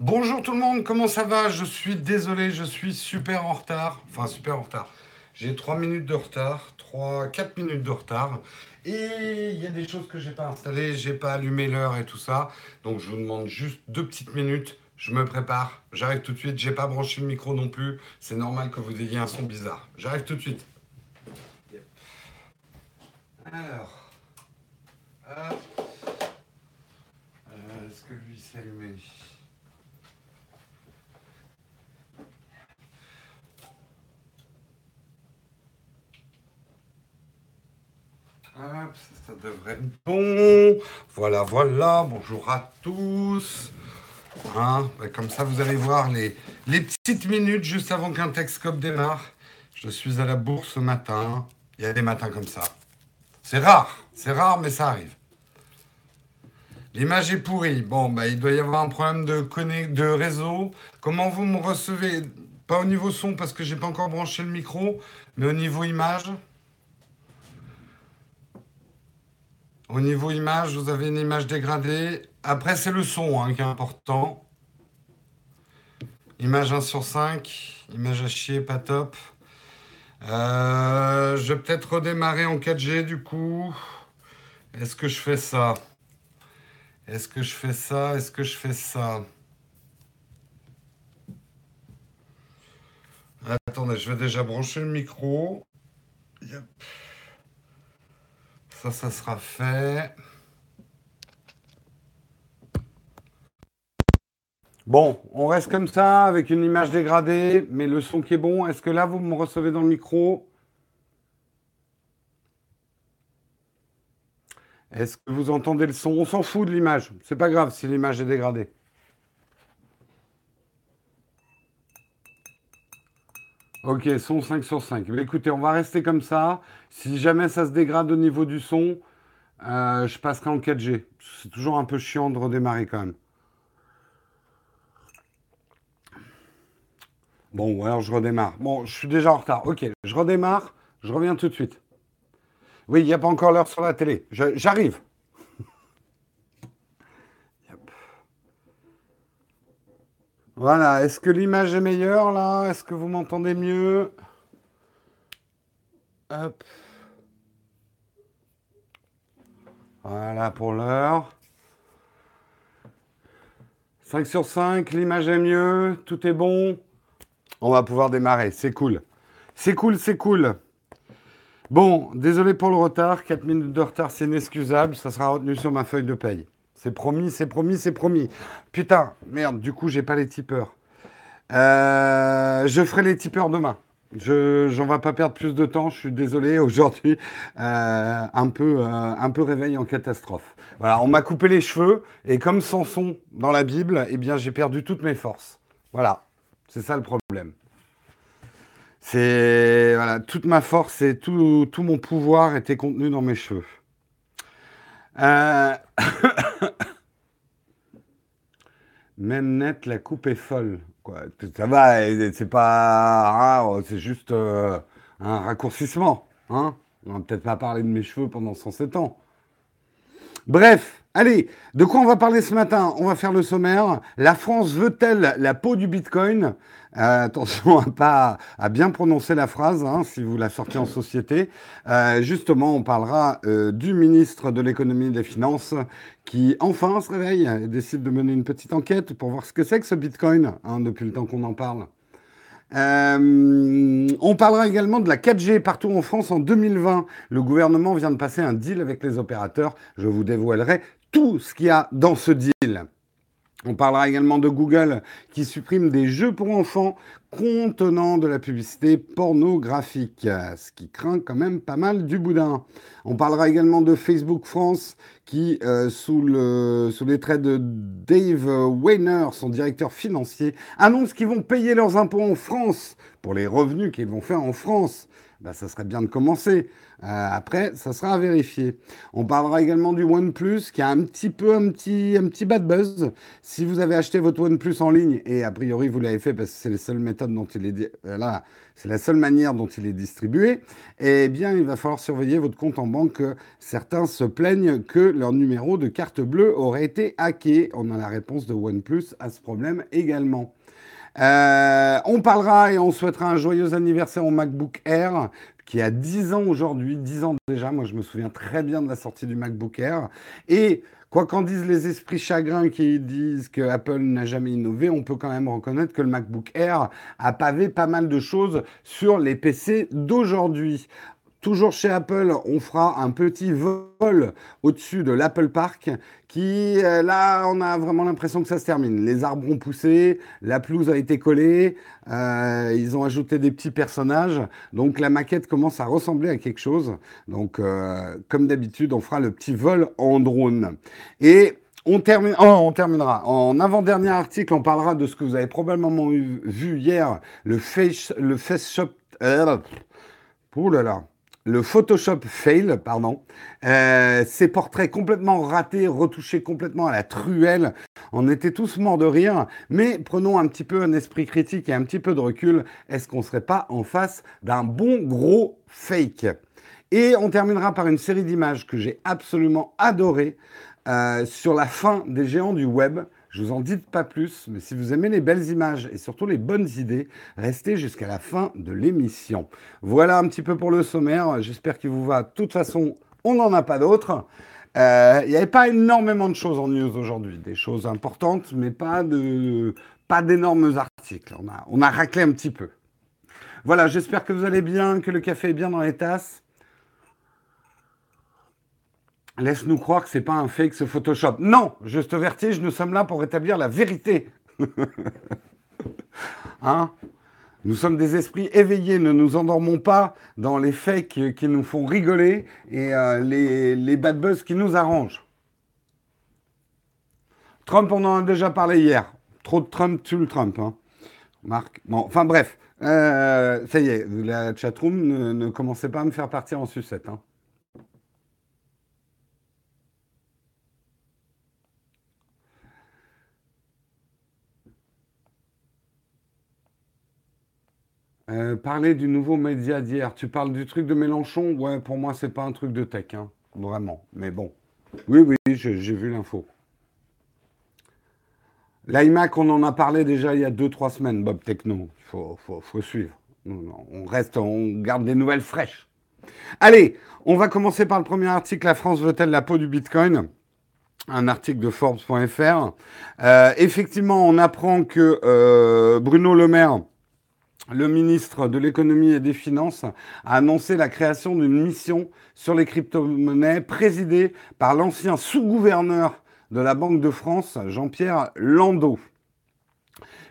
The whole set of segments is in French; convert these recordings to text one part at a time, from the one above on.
Bonjour tout le monde, comment ça va? Je suis désolé, je suis super en retard. Enfin, super en retard. J'ai 3 minutes de retard, 3, 4 minutes de retard. Et il y a des choses que j'ai pas installées, j'ai pas allumé l'heure et tout ça. Donc je vous demande juste deux petites minutes. Je me prépare, j'arrive tout de suite. J'ai pas branché le micro non plus. C'est normal que vous ayez un son bizarre. J'arrive tout de suite. Alors. hop. Euh, Est-ce que lui s'est allumé? Hop, ça, devrait être bon. Voilà, voilà. Bonjour à tous. Hein, bah, comme ça, vous allez voir les, petites minutes juste avant qu'un Texcope démarre. Je suis à la bourse ce matin. Il y a des matins comme ça. C'est rare. C'est rare, mais ça arrive. L'image est pourrie. Bon, bah, il doit y avoir un problème de, de réseau. Comment vous me recevez? Pas au niveau son parce que j'ai pas encore branché le micro, mais au niveau image? Au niveau image, vous avez une image dégradée. Après, c'est le son hein, qui est important. Image 1 sur 5. Image à chier, pas top. Euh, je vais peut-être redémarrer en 4G du coup. Est-ce que je fais ça? Est-ce que je fais ça? Est-ce que je fais ça? Attendez, je vais déjà brancher le micro. Ça, ça sera fait. Bon, on reste comme ça avec une image dégradée, mais le son qui est bon. Est-ce que là, vous me recevez dans le micro? Est-ce que vous entendez le son? On s'en fout de l'image. C'est pas grave si l'image est dégradée. Ok, son 5 sur 5. Mais écoutez, on va rester comme ça. Si jamais ça se dégrade au niveau du son, euh, je passerai en 4G. C'est toujours un peu chiant de redémarrer quand même. Bon, alors je redémarre. Bon, je suis déjà en retard. Ok, je redémarre. Je reviens tout de suite. Oui, il n'y a pas encore l'heure sur la télé. J'arrive. Voilà, est-ce que l'image est meilleure là? Est-ce que vous m'entendez mieux? Hop. Voilà pour l'heure. 5 sur 5, l'image est mieux, tout est bon. On va pouvoir démarrer, c'est cool. C'est cool, c'est cool. Bon, désolé pour le retard, 4 minutes de retard, c'est inexcusable, ça sera retenu sur ma feuille de paye. C'est promis, c'est promis, c'est promis. Putain, merde, du coup, j'ai pas les tipeurs. Euh, je ferai les tipeurs demain. Je, j'en vais pas perdre plus de temps, je suis désolé aujourd'hui, euh, un peu, euh, un peu réveil en catastrophe. Voilà, on m'a coupé les cheveux et comme Samson dans la Bible, eh bien j'ai perdu toutes mes forces. Voilà, c'est ça le problème. C'est voilà, toute ma force et tout, tout mon pouvoir était contenu dans mes cheveux. Euh, Même net, la coupe est folle. Quoi. Ça va, c'est pas rare, c'est juste euh, un raccourcissement. Hein On va peut-être pas parler de mes cheveux pendant 107 ans. Bref, allez, de quoi on va parler ce matin? On va faire le sommaire. La France veut-elle la peau du Bitcoin? Euh, Attention à pas bien prononcer la phrase hein, si vous la sortez en société. Euh, justement, on parlera euh, du ministre de l'économie et des finances qui enfin se réveille et décide de mener une petite enquête pour voir ce que c'est que ce Bitcoin hein, depuis le temps qu'on en parle. On parlera également de la 4G partout en France en 2020. Le gouvernement vient de passer un deal avec les opérateurs. Je vous dévoilerai tout ce qu'il y a dans ce deal. On parlera également de Google qui supprime des jeux pour enfants contenant de la publicité pornographique, ce qui craint quand même pas mal du boudin. On parlera également de Facebook France qui, euh, sous, le, sous les traits de Dave Weiner, son directeur financier, annonce qu'ils vont payer leurs impôts en France pour les revenus qu'ils vont faire en France. bah, ça serait bien de commencer. Euh, après, ça sera à vérifier. On parlera également du OnePlus qui a un petit peu un petit, un petit bad buzz. Si vous avez acheté votre OnePlus en ligne, et a priori vous l'avez fait parce que c'est la seule méthode dont il est euh, là, c'est la seule manière dont il est distribué, eh bien il va falloir surveiller votre compte en banque. Certains se plaignent que leur numéro de carte bleue aurait été hacké. On a la réponse de OnePlus à ce problème également. Euh, on parlera et on souhaitera un joyeux anniversaire au MacBook Air qui a 10 ans aujourd'hui, 10 ans déjà. Moi, je me souviens très bien de la sortie du MacBook Air. Et quoi qu'en disent les esprits chagrins qui disent que Apple n'a jamais innové, on peut quand même reconnaître que le MacBook Air a pavé pas mal de choses sur les PC d'aujourd'hui. Toujours chez Apple, on fera un petit vol au-dessus de l'Apple Park qui, euh, là, on a vraiment l'impression que ça se termine. Les arbres ont poussé, la pelouse a été collée, euh, ils ont ajouté des petits personnages, donc la maquette commence à ressembler à quelque chose. Donc, euh, comme d'habitude, on fera le petit vol en drone. Et on, termine, oh, on terminera. En avant-dernier article, on parlera de ce que vous avez probablement vu hier, le Face, le face Shop... Là là le Photoshop fail, pardon. Euh, ces portraits complètement ratés, retouchés complètement à la truelle. On était tous morts de rire, mais prenons un petit peu un esprit critique et un petit peu de recul. Est-ce qu'on serait pas en face d'un bon gros fake? Et on terminera par une série d'images que j'ai absolument adorées euh, sur la fin des géants du web. Je vous en dis pas plus, mais si vous aimez les belles images et surtout les bonnes idées, restez jusqu'à la fin de l'émission. Voilà un petit peu pour le sommaire. J'espère qu'il vous va. De toute façon, on n'en a pas d'autres. Euh, il n'y avait pas énormément de choses en news aujourd'hui, des choses importantes, mais pas d'énormes articles. On a, on a raclé un petit peu. Voilà, j'espère que vous allez bien, que le café est bien dans les tasses. Laisse-nous croire que c'est pas un fake ce Photoshop. Non, Juste Vertige, nous sommes là pour rétablir la vérité. hein? Nous sommes des esprits éveillés, ne nous endormons pas dans les fakes qui nous font rigoler et euh, les, les, bad buzz qui nous arrangent. Trump, on en a déjà parlé hier. Trop de Trump tue le Trump. Hein. Marc. Bon, enfin bref. Euh, ça y est, la chatroom ne, ne commencez pas à me faire partir en sucette. Hein. Euh, parler du nouveau média d'hier. Tu parles du truc de Mélenchon? Ouais, pour moi, c'est pas un truc de tech, hein, vraiment. Mais bon. Oui, oui, j'ai vu l'info. L'iMac, on en a parlé déjà il y a 2-3 semaines, Bob Techno. Il faut, suivre. On reste, on garde des nouvelles fraîches. Allez, on va commencer par le premier article. La France veut-elle la peau du Bitcoin? Un article de Forbes.fr. Euh, effectivement, on apprend que euh, Bruno Le Maire le ministre de l'économie et des finances a annoncé la création d'une mission sur les crypto-monnaies présidée par l'ancien sous-gouverneur de la Banque de France, Jean-Pierre Landau.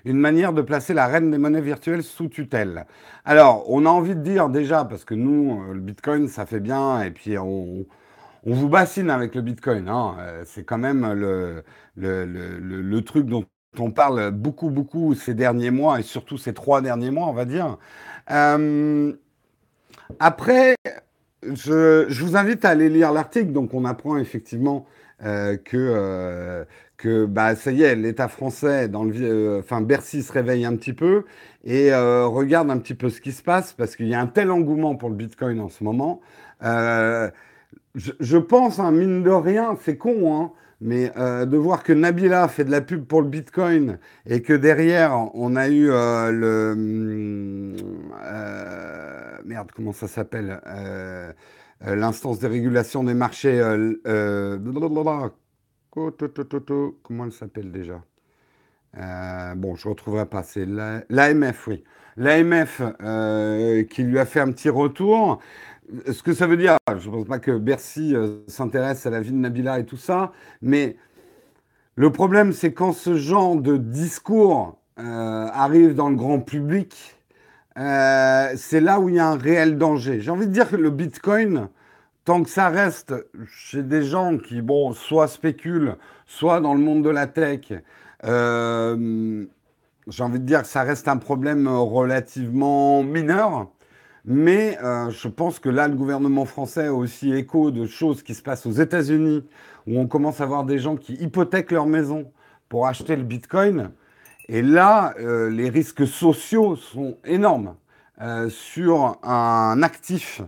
Une manière de placer la reine des monnaies virtuelles sous tutelle. Alors, on a envie de dire déjà, parce que nous, le Bitcoin, ça fait bien, et puis on, vous bassine avec le Bitcoin. Hein. C'est quand même le truc dont on parle beaucoup, beaucoup ces derniers mois, et surtout ces trois derniers mois, on va dire. Euh, après, je, vous invite à aller lire l'article. Donc, on apprend effectivement euh, que, euh, que bah, ça y est, l'État français, dans le, enfin, Bercy se réveille un petit peu et regarde un petit peu ce qui se passe parce qu'il y a un tel engouement pour le Bitcoin en ce moment. Je, pense, hein, mine de rien, c'est con, hein, mais euh, de voir que Nabila fait de la pub pour le Bitcoin et que derrière, on a eu euh, le... Euh, merde, comment ça s'appelle L'instance de régulation des marchés... comment elle s'appelle déjà Bon, je ne retrouverai pas. C'est l'AMF, oui. L'AMF qui lui a fait un petit retour ce que ça veut dire, je ne pense pas que Bercy euh, s'intéresse à la vie de Nabila et tout ça, mais le problème, c'est quand ce genre de discours euh, arrive dans le grand public, euh, c'est là où il y a un réel danger. J'ai envie de dire que le Bitcoin, tant que ça reste chez des gens qui, bon, soit spéculent, soit dans le monde de la tech, j'ai envie de dire que ça reste un problème relativement mineur. Mais euh, je pense que là, le gouvernement français a aussi écho de choses qui se passent aux États-Unis, où on commence à voir des gens qui hypothèquent leur maison pour acheter le Bitcoin. Et là, euh, les risques sociaux sont énormes euh, sur un actif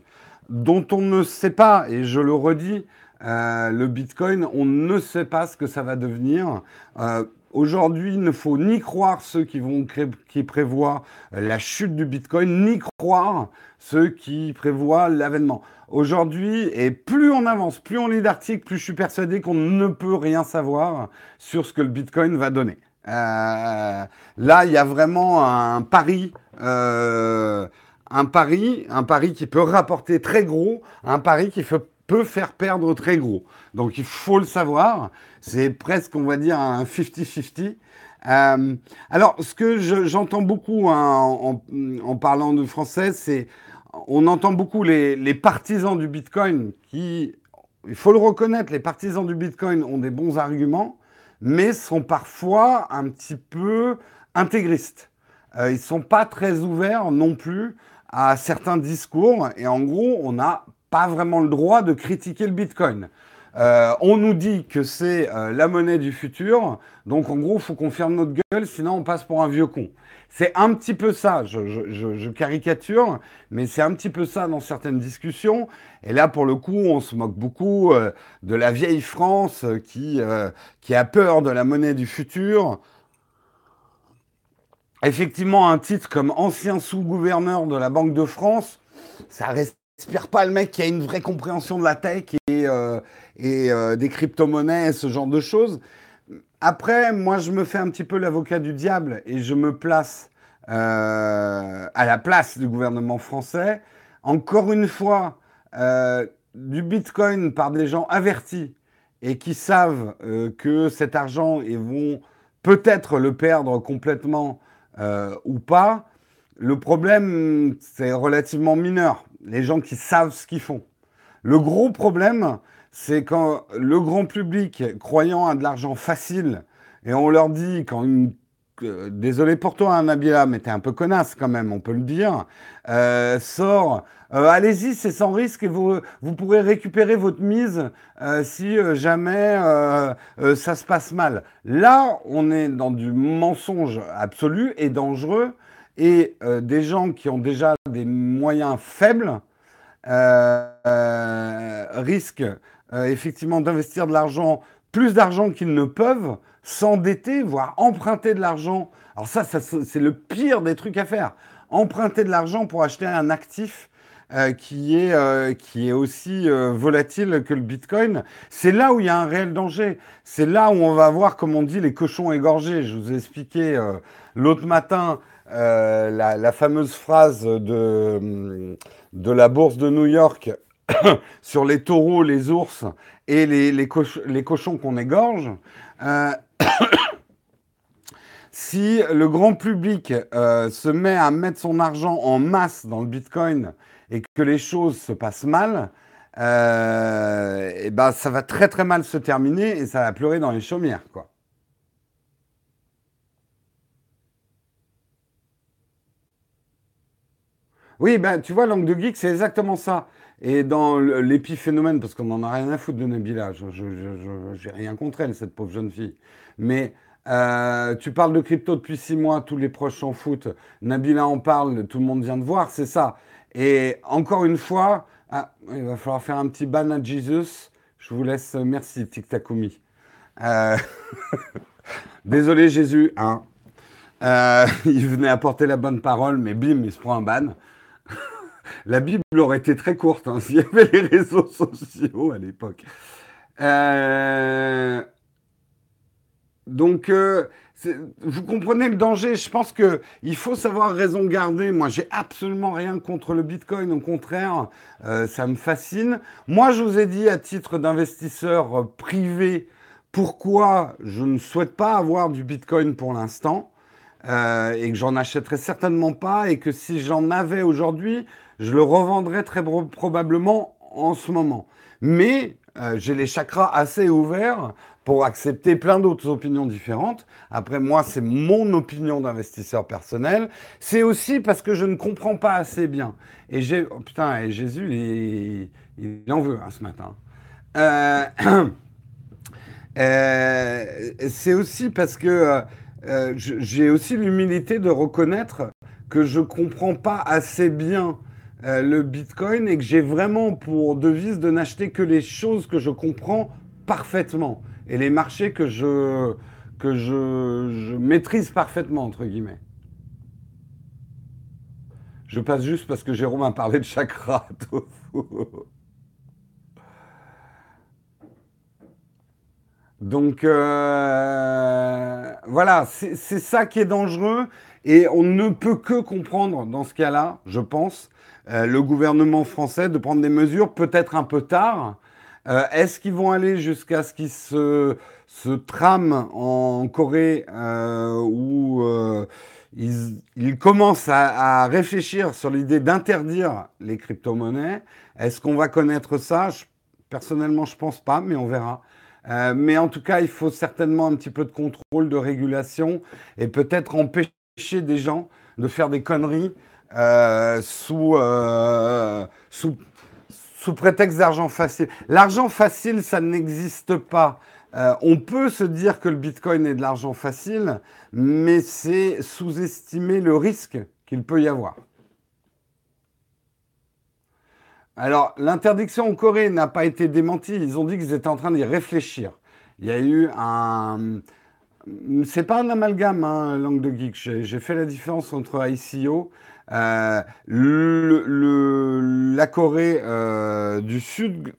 dont on ne sait pas, et je le redis, le Bitcoin, on ne sait pas ce que ça va devenir. Aujourd'hui, il ne faut ni croire ceux qui, vont qui prévoient la chute du Bitcoin, ni croire ceux qui prévoient l'avènement. Aujourd'hui, et plus on avance, plus on lit d'articles, plus je suis persuadé qu'on ne peut rien savoir sur ce que le Bitcoin va donner. Euh, là, il y a vraiment un pari, euh, un pari, un pari qui peut rapporter très gros, un pari qui fait peut faire perdre très gros. Donc il faut le savoir. C'est presque, on va dire, un 50-50. Euh, alors, ce que j'entends beaucoup hein, en, parlant de français, c'est on entend beaucoup les, partisans du Bitcoin qui, il faut le reconnaître, les partisans du Bitcoin ont des bons arguments, mais sont parfois un petit peu intégristes. Euh, ils sont pas très ouverts non plus à certains discours. Et en gros, on a pas vraiment le droit de critiquer le Bitcoin. Euh, on nous dit que c'est euh, la monnaie du futur, donc en gros, il faut qu'on ferme notre gueule, sinon on passe pour un vieux con. C'est un petit peu ça, je, caricature, mais c'est un petit peu ça dans certaines discussions. Et là, pour le coup, on se moque beaucoup euh, de la vieille France qui, qui a peur de la monnaie du futur. Effectivement, un titre comme ancien sous-gouverneur de la Banque de France, ça reste J'espère pas le mec qui a une vraie compréhension de la tech et, euh, et euh, des crypto-monnaies, ce genre de choses. Après, moi, je me fais un petit peu l'avocat du diable et je me place euh, à la place du gouvernement français. Encore une fois, du Bitcoin par des gens avertis et qui savent que cet argent, ils vont peut-être le perdre complètement ou pas. Le problème, c'est relativement mineur les gens qui savent ce qu'ils font. Le gros problème, c'est quand le grand public, croyant à de l'argent facile, et on leur dit, quand désolé pour toi, hein, Nabila, mais t'es un peu connasse quand même, on peut le dire, euh, sort, euh, allez-y, c'est sans risque et vous, vous pourrez récupérer votre mise euh, si jamais ça se passe mal. Là, on est dans du mensonge absolu et dangereux et euh, des gens qui ont déjà des moyens faibles euh, euh, risquent effectivement d'investir de l'argent, plus d'argent qu'ils ne peuvent, s'endetter, voire emprunter de l'argent. Alors ça, c'est le pire des trucs à faire. Emprunter de l'argent pour acheter un actif qui, est, qui est aussi volatile que le Bitcoin. C'est là où il y a un réel danger. C'est là où on va voir, comme on dit, les cochons égorgés. Je vous ai expliqué l'autre matin euh, la, fameuse phrase de, de la bourse de New York sur les taureaux, les ours et les, cochons qu'on égorge. Euh, si le grand public euh, se met à mettre son argent en masse dans le Bitcoin et que les choses se passent mal, et ben ça va très très mal se terminer et ça va pleurer dans les chaumières. Quoi. Oui, ben, tu vois, Langue de Geek, c'est exactement ça. Et dans l'épiphénomène, parce qu'on n'en a rien à foutre de Nabila, je n'ai rien contre elle, cette pauvre jeune fille. Mais euh, tu parles de crypto depuis six mois, tous les proches s'en foutent. Nabila en parle, tout le monde vient de voir, c'est ça. Et encore une fois, ah, il va falloir faire un petit ban à Jesus. Je vous laisse, merci, Tic Takumi. Euh, désolé Jésus, hein. Euh, il venait apporter la bonne parole, mais bim, il se prend un ban la Bible aurait été très courte hein, s'il y avait les réseaux sociaux à l'époque. Euh, donc, euh, vous comprenez le danger. Je pense qu'il faut savoir raison garder. Moi, j'ai absolument rien contre le Bitcoin. Au contraire, euh, ça me fascine. Moi, je vous ai dit à titre d'investisseur privé pourquoi je ne souhaite pas avoir du Bitcoin pour l'instant. et que j'en achèterai certainement pas, et que si j'en avais aujourd'hui, je le revendrai très probablement en ce moment. Mais Euh, j'ai les chakras assez ouverts pour accepter plein d'autres opinions différentes. Après, moi, c'est mon opinion d'investisseur personnel. C'est aussi parce que je ne comprends pas assez bien. Et j'ai, oh, putain, et Jésus, il, en veut hein, ce matin. Euh, euh, c'est aussi parce que j'ai aussi l'humilité de reconnaître que je comprends pas assez bien euh, le Bitcoin et que j'ai vraiment pour devise de n'acheter que les choses que je comprends parfaitement et les marchés que je, maîtrise parfaitement, entre guillemets. Je passe juste parce que Jérôme a parlé de chakra. Donc euh, voilà, c'est ça qui est dangereux et on ne peut que comprendre dans ce cas-là, je pense, euh, le gouvernement français de prendre des mesures peut-être un peu tard. Euh, est-ce qu'ils vont aller jusqu'à ce qu'ils se, se trament en Corée euh, où ils, commencent à, réfléchir sur l'idée d'interdire les crypto-monnaies? Est-ce qu'on va connaître ça? Personnellement, je pense pas, mais on verra. mais en tout cas, il faut certainement un petit peu de contrôle, de régulation et peut-être empêcher des gens de faire des conneries sous, euh, sous, sous prétexte d'argent facile. L'argent facile, ça n'existe pas. Euh, on peut se dire que le Bitcoin est de l'argent facile, mais c'est sous-estimer le risque qu'il peut y avoir. Alors, l'interdiction en Corée n'a pas été démentie. Ils ont dit qu'ils étaient en train d'y réfléchir. Il y a eu un. C'est pas un amalgame, hein, langue de geek. J'ai fait la différence entre ICO euh, la Corée euh, du Sud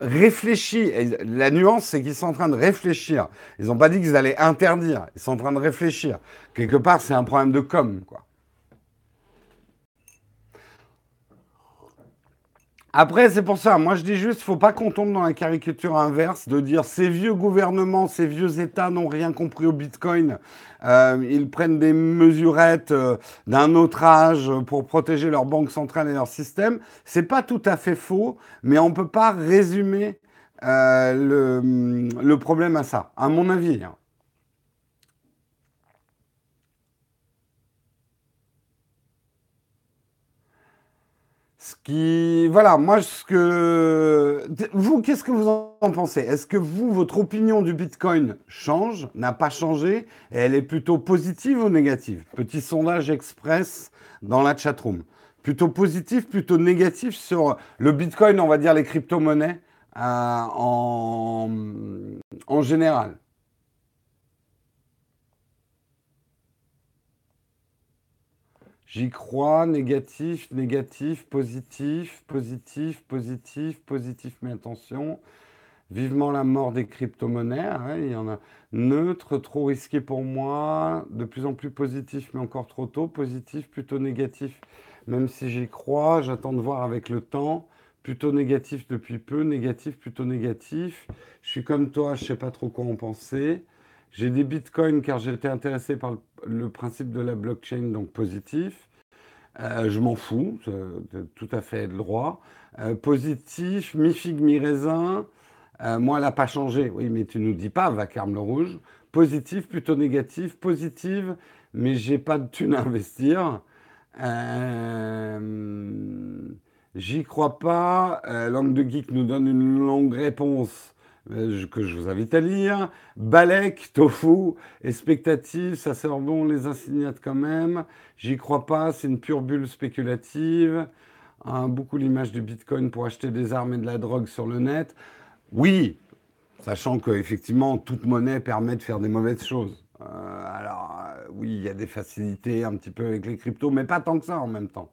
réfléchit. la nuance, c'est qu'ils sont en train de réfléchir. Ils n'ont pas dit qu'ils allaient interdire. Ils sont en train de réfléchir. Quelque part, c'est un problème de com, quoi. Après, c'est pour ça. Moi, je dis juste, faut pas qu'on tombe dans la caricature inverse de dire ces vieux gouvernements, ces vieux États n'ont rien compris au Bitcoin. Euh, ils prennent des mesurettes euh, d'un autre âge pour protéger leur banque centrale et leur système. C'est pas tout à fait faux, mais on peut pas résumer euh, le, le, problème à ça, à mon avis. Hein. Ce voilà, moi, ce que, vous, qu'est-ce que vous en pensez? Est-ce que vous, votre opinion du Bitcoin change, n'a pas changé, et elle est plutôt positive ou négative? Petit sondage express dans la chatroom. Plutôt positif, plutôt négatif sur le Bitcoin, on va dire les crypto-monnaies euh, en général. J'y crois, négatif, négatif, positif, positif, positif, positif, mais attention. Vivement la mort des crypto-monnaies. Hein, il y en a neutre, trop risqué pour moi, de plus en plus positif, mais encore trop tôt. Positif, plutôt négatif, même si j'y crois. J'attends de voir avec le temps. Plutôt négatif depuis peu, négatif, plutôt négatif. Je suis comme toi, je ne sais pas trop quoi en penser. J'ai des bitcoins car j'étais intéressé par le, principe de la blockchain, donc positif. Euh, je m'en fous, tout à fait droit. Euh, positif, mi figue, mi raisin. Euh, moi, elle n'a pas changé. Oui, mais tu nous dis pas, vacarme le rouge. Positif, plutôt négatif. Positive, mais j'ai pas de thune à investir. J'y crois pas. Langue de Geek nous donne une longue réponse. Euh, que je vous invite à lire. Balek, Tofu, expectative, ça sert bon, les insignates quand même. J'y crois pas, c'est une pure bulle spéculative. Beaucoup l'image du Bitcoin pour acheter des armes et de la drogue sur le net. Oui, sachant qu'effectivement, toute monnaie permet de faire des mauvaises choses. Euh, alors, euh, oui, il y a des facilités un petit peu avec les cryptos, mais pas tant que ça en même temps.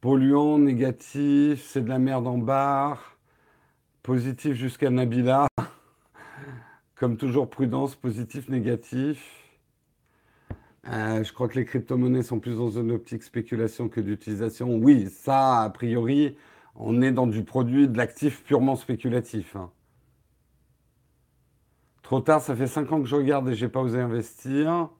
Polluant, négatif, c'est de la merde en barre. Positif jusqu'à Nabila. Comme toujours, prudence, positif, négatif. Euh, je crois que les crypto-monnaies sont plus dans une optique spéculation que d'utilisation. Oui, ça, a priori, on est dans du produit, de l'actif purement spéculatif. Hein. Trop tard, ça fait 5 ans que je regarde et j'ai pas osé investir.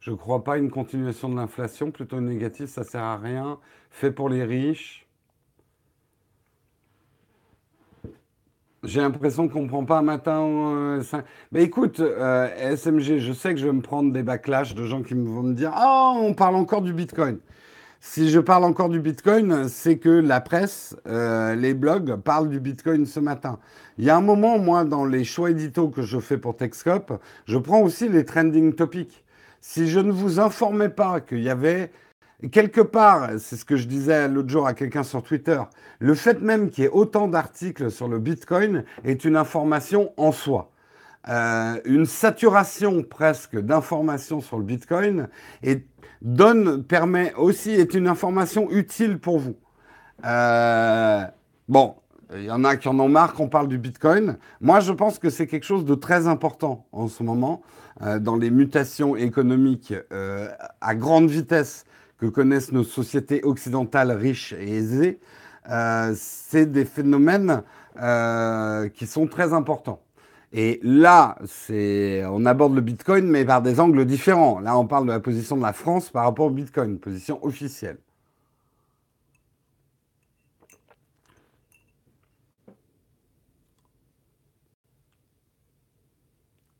Je ne crois pas à une continuation de l'inflation, plutôt négative, ça sert à rien. Fait pour les riches. J'ai l'impression qu'on ne prend pas un matin. Euh, Mais écoute, euh, SMG, je sais que je vais me prendre des backlash de gens qui vont me dire Ah, on parle encore du Bitcoin. Si je parle encore du Bitcoin, c'est que la presse, euh, les blogs parlent du Bitcoin ce matin. Il y a un moment, moi, dans les choix éditos que je fais pour Techscope, je prends aussi les trending topics. Si je ne vous informais pas qu'il y avait quelque part, c'est ce que je disais l'autre jour à quelqu'un sur Twitter, le fait même qu'il y ait autant d'articles sur le Bitcoin est une information en soi. Euh, une saturation presque d'informations sur le Bitcoin et donne, permet aussi, est une information utile pour vous. Euh, bon, il y en a qui en ont marre qu'on parle du Bitcoin. Moi, je pense que c'est quelque chose de très important en ce moment euh, dans les mutations économiques à grande vitesse que connaissent nos sociétés occidentales riches et aisées, euh, c'est des phénomènes euh, qui sont très importants. Et là, on aborde le Bitcoin, mais par des angles différents. Là, on parle de la position de la France par rapport au Bitcoin, position officielle.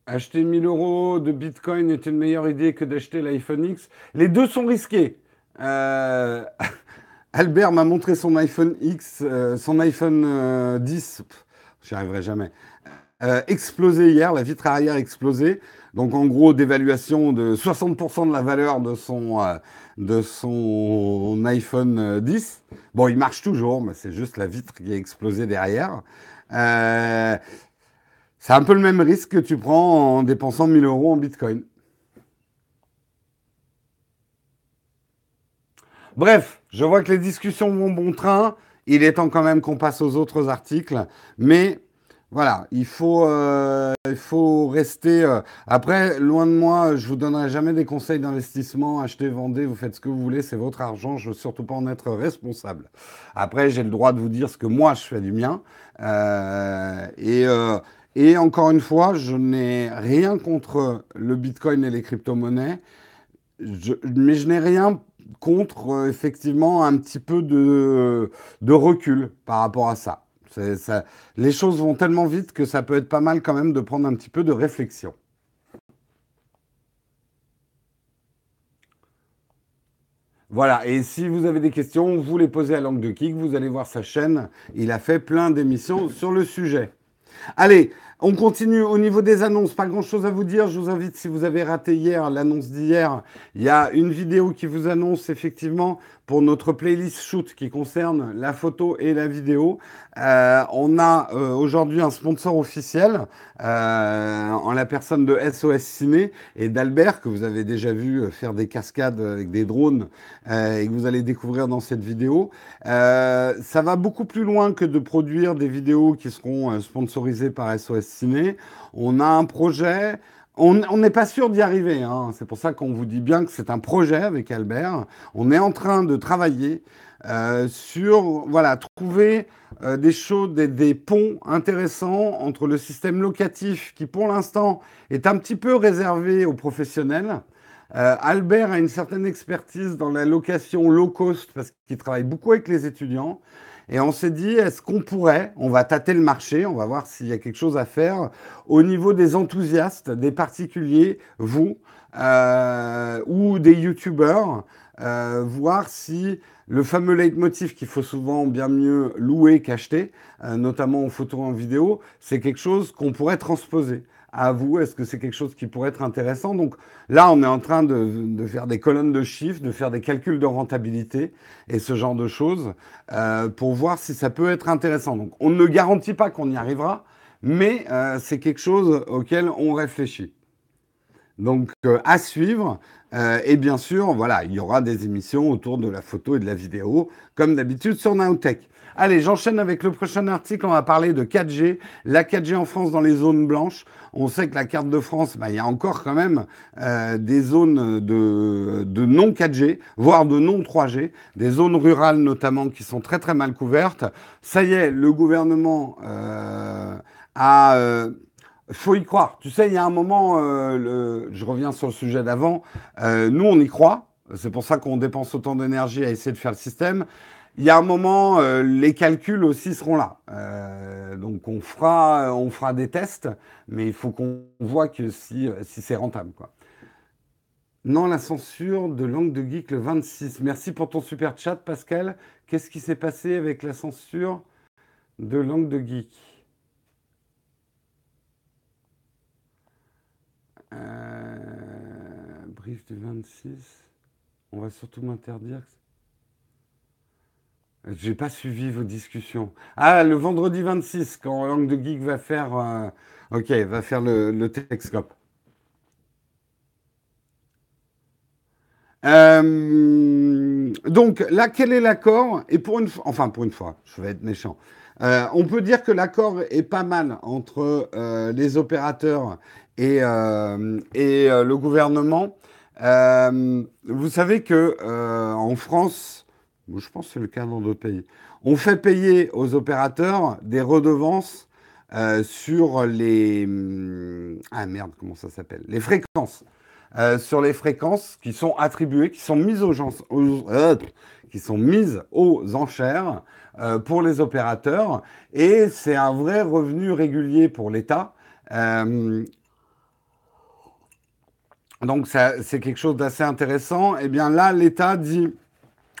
Acheter 1000 euros de Bitcoin est une meilleure idée que d'acheter l'iPhone X. Les deux sont risqués. Euh, Albert m'a montré son iPhone X, euh, son iPhone 10, euh, j'y arriverai jamais, explosé hier, la vitre arrière explosée. Donc en gros, dévaluation de 60% de la valeur de son, iPhone 10. Bon, il marche toujours, mais c'est juste la vitre qui a explosé derrière. c'est un peu le même risque que tu prends en dépensant 1000 euros en Bitcoin. Bref, je vois que les discussions vont bon train. Il est temps quand même qu'on passe aux autres articles. Mais voilà, il faut, euh, rester. Euh, après, loin de moi, je vous donnerai jamais des conseils d'investissement. Achetez, vendez, vous faites ce que vous voulez, c'est votre argent. Je veux surtout pas en être responsable. Après, j'ai le droit de vous dire ce que moi je fais du mien. Euh, et, et encore une fois, je n'ai rien contre le Bitcoin et les crypto-monnaies. mais je n'ai rien contre euh, effectivement un petit peu de, de recul par rapport à ça. ça. Les choses vont tellement vite que ça peut être pas mal quand même de prendre un petit peu de réflexion. Voilà, et si vous avez des questions, vous les posez à Langue de Kik, vous allez voir sa chaîne, il a fait plein d'émissions sur le sujet. Allez, on continue au niveau des annonces. Pas grand-chose à vous dire. Je vous invite, si vous avez raté hier l'annonce d'hier, il y a une vidéo qui vous annonce effectivement pour notre playlist shoot qui concerne la photo et la vidéo. Euh, on a euh, aujourd'hui un sponsor officiel euh, en la personne de SOS Ciné et d'Albert que vous avez déjà vu faire des cascades avec des drones et que vous allez découvrir dans cette vidéo. ça va beaucoup plus loin que de produire des vidéos qui seront sponsorisées par SOS Ciné. On a un projet on n'est pas sûr d'y arriver. Hein. C'est pour ça qu'on vous dit bien que c'est un projet avec Albert. On est en train de travailler euh, sur voilà trouver euh, des choses, des, ponts intéressants entre le système locatif qui pour l'instant est un petit peu réservé aux professionnels. Euh, Albert a une certaine expertise dans la location low cost parce qu'il travaille beaucoup avec les étudiants. Et on s'est dit, est-ce qu'on pourrait, on va tâter le marché, on va voir s'il y a quelque chose à faire au niveau des enthousiastes, des particuliers, vous, euh, ou des youtubeurs, euh, voir si le fameux leitmotiv qu'il faut souvent bien mieux louer qu'acheter, euh, notamment en photo et en vidéo, c'est quelque chose qu'on pourrait transposer à vous Est-ce que c'est quelque chose qui pourrait être intéressant? Donc là, on est en train de, faire des colonnes de chiffres, de faire des calculs de rentabilité et ce genre de choses euh, pour voir si ça peut être intéressant. Donc on ne garantit pas qu'on y arrivera, mais euh, c'est quelque chose auquel on réfléchit. Donc euh, à suivre. et bien sûr, voilà, il y aura des émissions autour de la photo et de la vidéo, comme d'habitude sur Nowtech. Allez, j'enchaîne avec le prochain article. On va parler de 4G, la 4G en France dans les zones blanches. On sait que la carte de France, bah, il y a encore quand même euh, des zones de, non 4G, voire de non 3G, des zones rurales notamment qui sont très très mal couvertes. Ça y est, le gouvernement euh, a... Euh, faut y croire. Tu sais, il y a un moment, euh, je reviens sur le sujet d'avant, nous on y croit, c'est pour ça qu'on dépense autant d'énergie à essayer de faire le système. Il y a un moment, euh, les calculs aussi seront là. donc on fera, on fera des tests, mais il faut qu'on voit que si, si c'est rentable. Quoi. Non, la censure de Langue de Geek le 26. Merci pour ton super chat, Pascal. Qu'est-ce qui s'est passé avec la censure de Langue de Geek? Euh, brief du 26. On va surtout m'interdire. J'ai pas suivi vos discussions. Ah, le vendredi 26, quand Langue de Geek va faire. Euh, ok, va faire le, le. Euh, donc là, quel est l'accord? Et pour une fois, enfin pour une fois, je vais être méchant. on peut dire que l'accord est pas mal entre les opérateurs et, euh, et euh, le gouvernement. Euh, vous savez que en France, je pense que c'est le cas dans d'autres pays, on fait payer aux opérateurs des redevances sur les ah merde comment ça s'appelle? Les fréquences. Sur les fréquences qui sont attribuées qui sont mises aux, gens, qui sont mises aux enchères pour les opérateurs. Et c'est un vrai revenu régulier pour l'État. Donc c'est quelque chose d'assez intéressant. Et eh bien là, l'État dit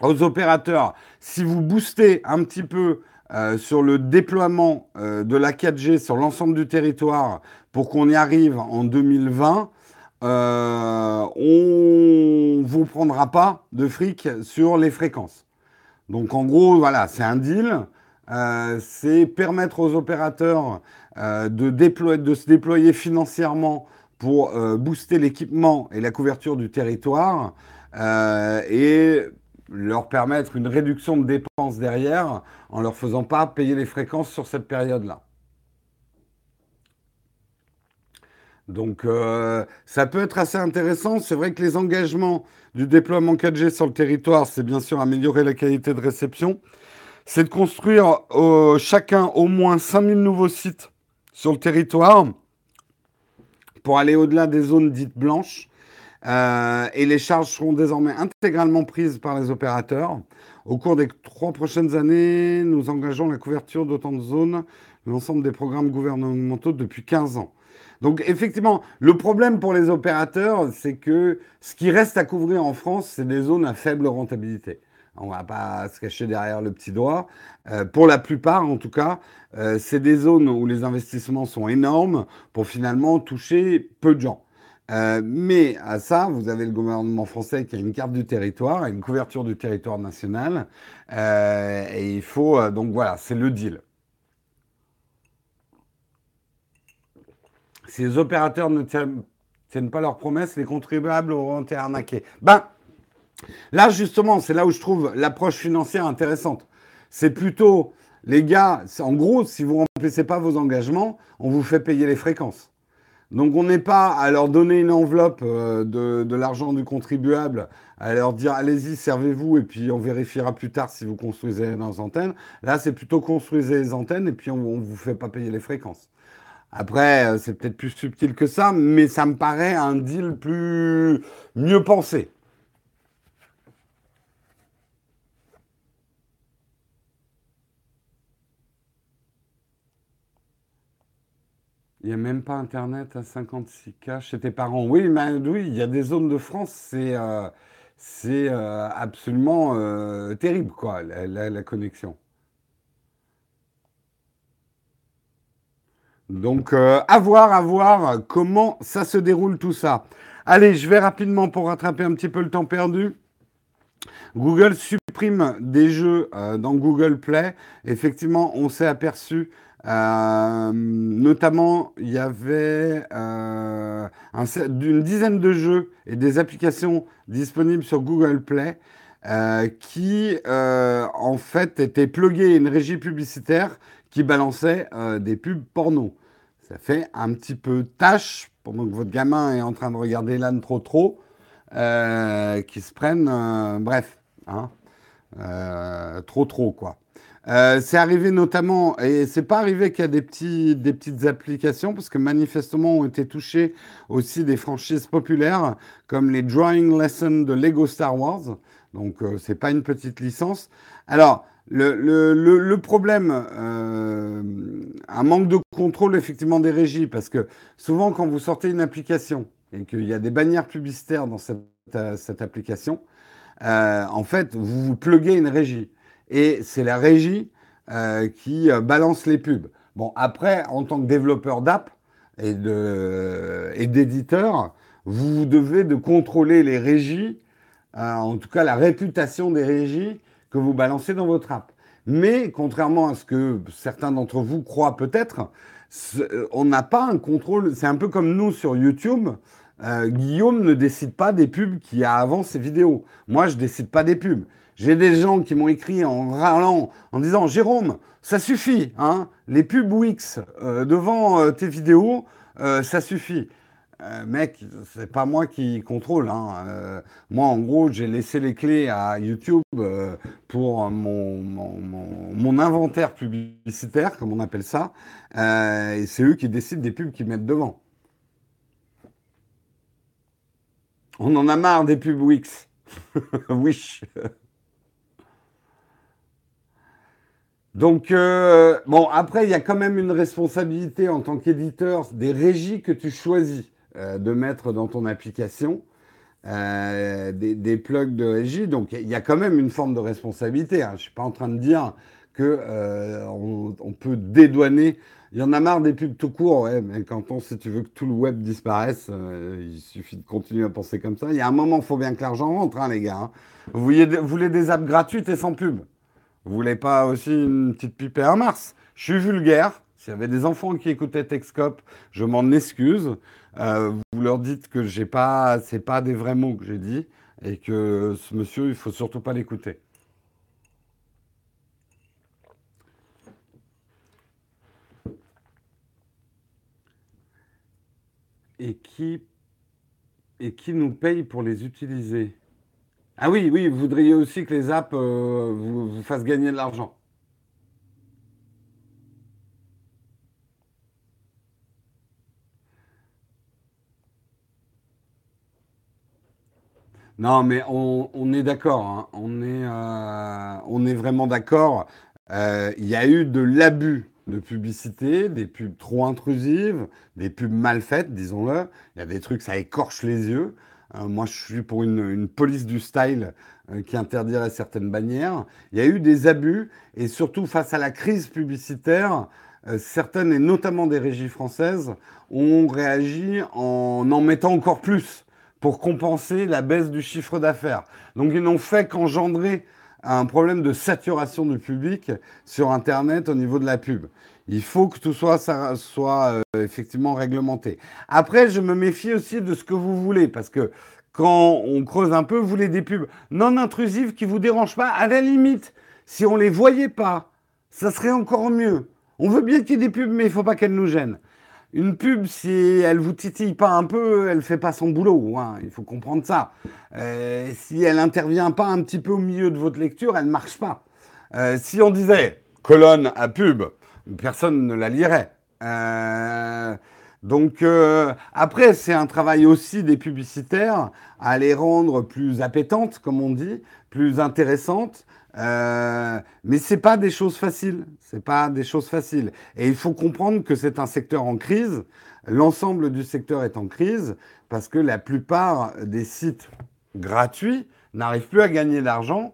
aux opérateurs, si vous boostez un petit peu euh, sur le déploiement euh, de la 4G sur l'ensemble du territoire pour qu'on y arrive en 2020, euh, on ne vous prendra pas de fric sur les fréquences. Donc en gros, voilà, c'est un deal. c'est permettre aux opérateurs de, de se déployer financièrement pour booster l'équipement et la couverture du territoire et leur permettre une réduction de dépenses derrière en leur faisant pas payer les fréquences sur cette période-là. Donc euh, ça peut être assez intéressant. C'est vrai que les engagements du déploiement 4G sur le territoire, c'est bien sûr améliorer la qualité de réception. C'est de construire chacun au moins 5000 nouveaux sites sur le territoire pour aller au-delà des zones dites blanches. Euh, et les charges seront désormais intégralement prises par les opérateurs. Au cours des trois prochaines années, nous engageons la couverture d'autant de zones, l'ensemble des programmes gouvernementaux depuis 15 ans. Donc effectivement, le problème pour les opérateurs, c'est que ce qui reste à couvrir en France, c'est des zones à faible rentabilité. On ne va pas se cacher derrière le petit doigt. Euh, pour la plupart, en tout cas, euh, c'est des zones où les investissements sont énormes pour finalement toucher peu de gens. Euh, mais à ça, vous avez le gouvernement français qui a une carte du territoire, une couverture du territoire national. et il faut, donc voilà, c'est le deal. Si les opérateurs ne tiennent, tiennent pas leurs promesses, les contribuables auront été arnaqués. Ben, Là, justement, c'est là où je trouve l'approche financière intéressante. C'est plutôt, les gars, en gros, si vous ne remplissez pas vos engagements, on vous fait payer les fréquences. Donc on n'est pas à leur donner une enveloppe euh, de, l'argent du contribuable, à leur dire allez-y, servez-vous, et puis on vérifiera plus tard si vous construisez nos antennes. Là, c'est plutôt construisez les antennes, et puis on ne vous fait pas payer les fréquences. Après, euh, c'est peut-être plus subtil que ça, mais ça me paraît un deal plus mieux pensé. Il n'y a même pas Internet à 56K chez tes parents. Oui, mais oui, il y a des zones de France, c'est euh, euh, absolument euh, terrible, quoi, la, connexion. Donc, à voir, à voir comment ça se déroule tout ça. Allez, je vais rapidement pour rattraper un petit peu le temps perdu. Google supprime des jeux dans Google Play. Effectivement, on s'est aperçu euh, notamment, il y avait euh, une dizaine de jeux et des applications disponibles sur Google Play euh, qui, en fait, étaient plugués à une régie publicitaire qui balançait des pubs porno. Ça fait un petit peu tâche pendant que votre gamin est en train de regarder l'âne trop trop, qui se prennent, bref, hein, trop trop quoi. Euh, c'est arrivé notamment, et c'est pas arrivé qu'il y a des, petits, des petites applications, parce que manifestement ont été touchées aussi des franchises populaires, comme les Drawing Lessons de Lego Star Wars. Donc, euh, c'est pas une petite licence. Alors, le, problème, euh, un manque de contrôle effectivement des régies, parce que souvent quand vous sortez une application et qu'il y a des bannières publicitaires dans cette, cette application, en fait, vous vous pluguez une régie et c'est la régie euh, qui euh, balance les pubs. Bon, après, en tant que développeur d'app et d'éditeur, vous devez de contrôler les régies, euh, en tout cas la réputation des régies que vous balancez dans votre app. Mais contrairement à ce que certains d'entre vous croient peut-être, on n'a pas un contrôle. C'est un peu comme nous sur YouTube. Guillaume ne décide pas des pubs qu'il y a avant ses vidéos. Moi, je décide pas des pubs. J'ai des gens qui m'ont écrit en râlant, en disant Jérôme, ça suffit, hein, les pubs Wix euh, devant euh, tes vidéos, euh, ça suffit. mec, c'est pas moi qui contrôle. Hein. moi, en gros, j'ai laissé les clés à YouTube pour mon, mon, inventaire publicitaire, comme on appelle ça. et c'est eux qui décident des pubs qu'ils mettent devant. On en a marre des pubs Wix. Wish. Donc, euh, bon, après, il y a quand même une responsabilité en tant qu'éditeur des régies que tu choisis euh, de mettre dans ton application, euh, des, plugs de régie. Donc, il y a quand même une forme de responsabilité. Hein. Je ne suis pas en train de dire que on, peut dédouaner. Il y en a marre des pubs tout court, ouais, mais quand on, si tu veux que tout le web disparaisse, il suffit de continuer à penser comme ça. Il y a un moment, il faut bien que l'argent rentre, hein, les gars. Hein. Vous, vous voulez des apps gratuites et sans pub vous voulez pas aussi une petite pipe en Mars? Je suis vulgaire. S'il y avait des enfants qui écoutaient Texcop, je m'en excuse. Euh, vous leur dites que j'ai pas, c'est pas des vrais mots que j'ai dit et que ce monsieur, il faut surtout pas l'écouter. Qui, et qui nous paye pour les utiliser? Ah oui, oui, vous voudriez aussi que les apps euh, vous, fassent gagner de l'argent. Non, mais on, est d'accord, hein. on, est, euh, on est vraiment d'accord. Euh, il y a eu de l'abus de publicité, des pubs trop intrusives, des pubs mal faites, disons-le. Il y a des trucs, ça écorche les yeux. Euh, moi, je suis pour une, police du style euh, qui interdirait certaines bannières. Il y a eu des abus et surtout face à la crise publicitaire, euh, certaines et notamment des régies françaises ont réagi en en mettant encore plus pour compenser la baisse du chiffre d'affaires. Donc ils n'ont fait qu'engendrer un problème de saturation du public sur Internet au niveau de la pub. Il faut que tout soit, euh, effectivement réglementé. Après, je me méfie aussi de ce que vous voulez, parce que quand on creuse un peu, vous voulez des pubs non intrusives qui vous dérangent pas. À la limite, si on les voyait pas, ça serait encore mieux. On veut bien qu'il y ait des pubs, mais il faut pas qu'elles nous gênent. Une pub, si elle vous titille pas un peu, elle fait pas son boulot. Hein. Il faut comprendre ça. Euh, si elle intervient pas un petit peu au milieu de votre lecture, elle ne marche pas. Euh, si on disait colonne à pub, personne ne la lirait. Euh, donc euh, après, c'est un travail aussi des publicitaires à les rendre plus appétantes, comme on dit, plus intéressantes. Euh, mais c'est pas des choses faciles. C'est pas des choses faciles. Et il faut comprendre que c'est un secteur en crise. L'ensemble du secteur est en crise parce que la plupart des sites gratuits n'arrivent plus à gagner d'argent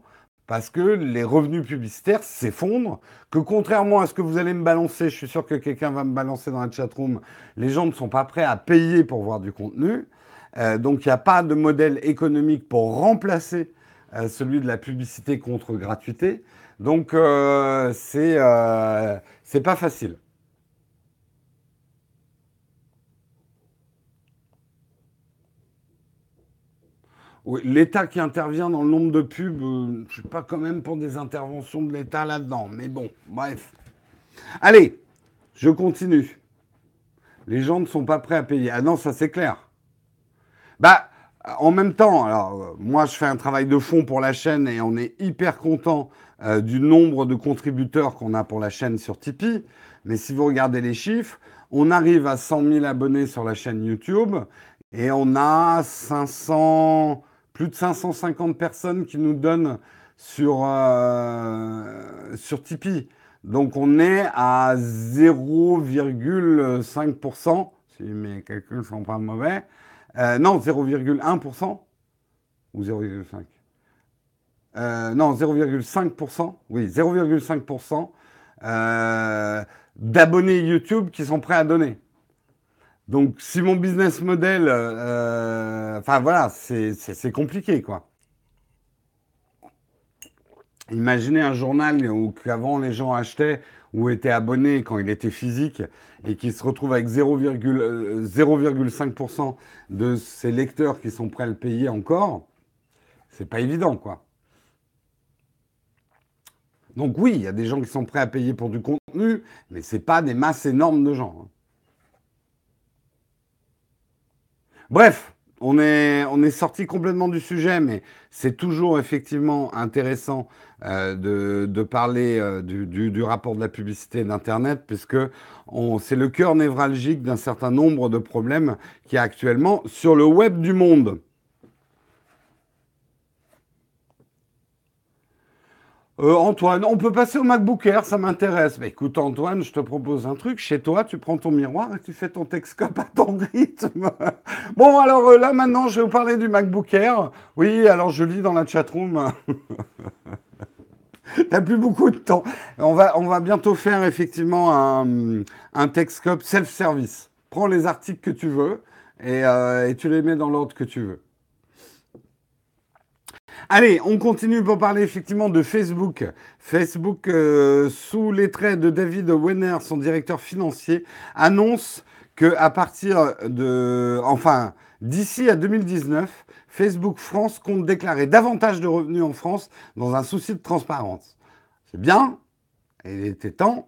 parce que les revenus publicitaires s'effondrent, que contrairement à ce que vous allez me balancer, je suis sûr que quelqu'un va me balancer dans la chatroom, les gens ne sont pas prêts à payer pour voir du contenu. Euh, donc il n'y a pas de modèle économique pour remplacer euh, celui de la publicité contre gratuité. Donc euh, c'est c'est pas facile. L'État qui intervient dans le nombre de pubs, euh, je ne suis pas quand même pour des interventions de l'État là-dedans. Mais bon, bref. Allez, je continue. Les gens ne sont pas prêts à payer. Ah non, ça c'est clair. Bah, en même temps, alors moi je fais un travail de fond pour la chaîne et on est hyper content euh, du nombre de contributeurs qu'on a pour la chaîne sur Tipeee. Mais si vous regardez les chiffres, on arrive à 100 000 abonnés sur la chaîne YouTube et on a 500, plus de 550 personnes qui nous donnent sur, euh, sur Tipeee. Donc on est à 0,5%, si mes calculs sont pas mauvais. Euh, non, 0,1% ou 0,5 euh, Non, 0,5%. Oui, 0,5% euh, d'abonnés YouTube qui sont prêts à donner. Donc, si mon business model, enfin voilà, c'est compliqué, quoi. Imaginez un journal où qu'avant les gens achetaient ou étaient abonnés quand il était physique et qui se retrouve avec 0,5% de ces lecteurs qui sont prêts à le payer encore, c'est pas évident, quoi. Donc oui, il y a des gens qui sont prêts à payer pour du contenu, mais c'est pas des masses énormes de gens. Hein. Bref, on est, on est sorti complètement du sujet, mais c'est toujours effectivement intéressant euh, de, parler euh, du, rapport de la publicité d'Internet, puisque c'est le cœur névralgique d'un certain nombre de problèmes qu'il y a actuellement sur le web du monde. Euh, Antoine, on peut passer au MacBook Air, ça m'intéresse. Mais écoute, Antoine, je te propose un truc. Chez toi, tu prends ton miroir et tu fais ton Texcope à ton rythme. bon, alors euh, là, maintenant, je vais vous parler du MacBook Air. Oui, alors je lis dans la chatroom. T'as plus beaucoup de temps. On va, on va bientôt faire effectivement un, un Texcope self-service. Prends les articles que tu veux et, euh, et tu les mets dans l'ordre que tu veux. Allez, on continue pour parler effectivement de Facebook. Facebook, euh, sous les traits de David Wenner, son directeur financier, annonce que à partir de, enfin, d'ici à 2019, Facebook France compte déclarer davantage de revenus en France dans un souci de transparence. C'est bien, il était temps.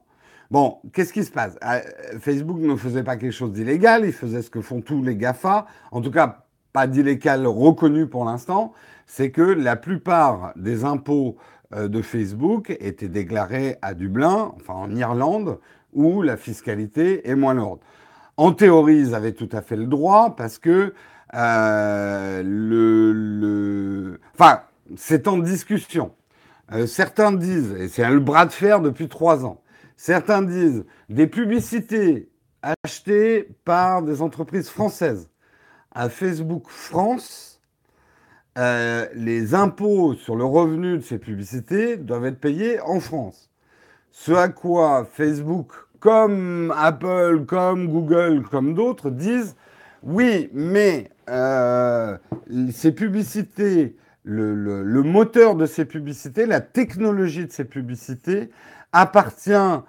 Bon, qu'est-ce qui se passe? Euh, Facebook ne faisait pas quelque chose d'illégal, il faisait ce que font tous les GAFA, en tout cas pas d'illégal reconnu pour l'instant, c'est que la plupart des impôts euh, de Facebook étaient déclarés à Dublin, enfin en Irlande, où la fiscalité est moins lourde. En théorie, ils avaient tout à fait le droit parce que euh, le, Enfin, c'est en discussion. Euh, certains disent, et c'est le bras de fer depuis trois ans, certains disent des publicités achetées par des entreprises françaises à Facebook France euh, les impôts sur le revenu de ces publicités doivent être payés en France. Ce à quoi Facebook, comme Apple, comme Google, comme d'autres, disent oui, mais euh, ces publicités, le, le, moteur de ces publicités, la technologie de ces publicités appartient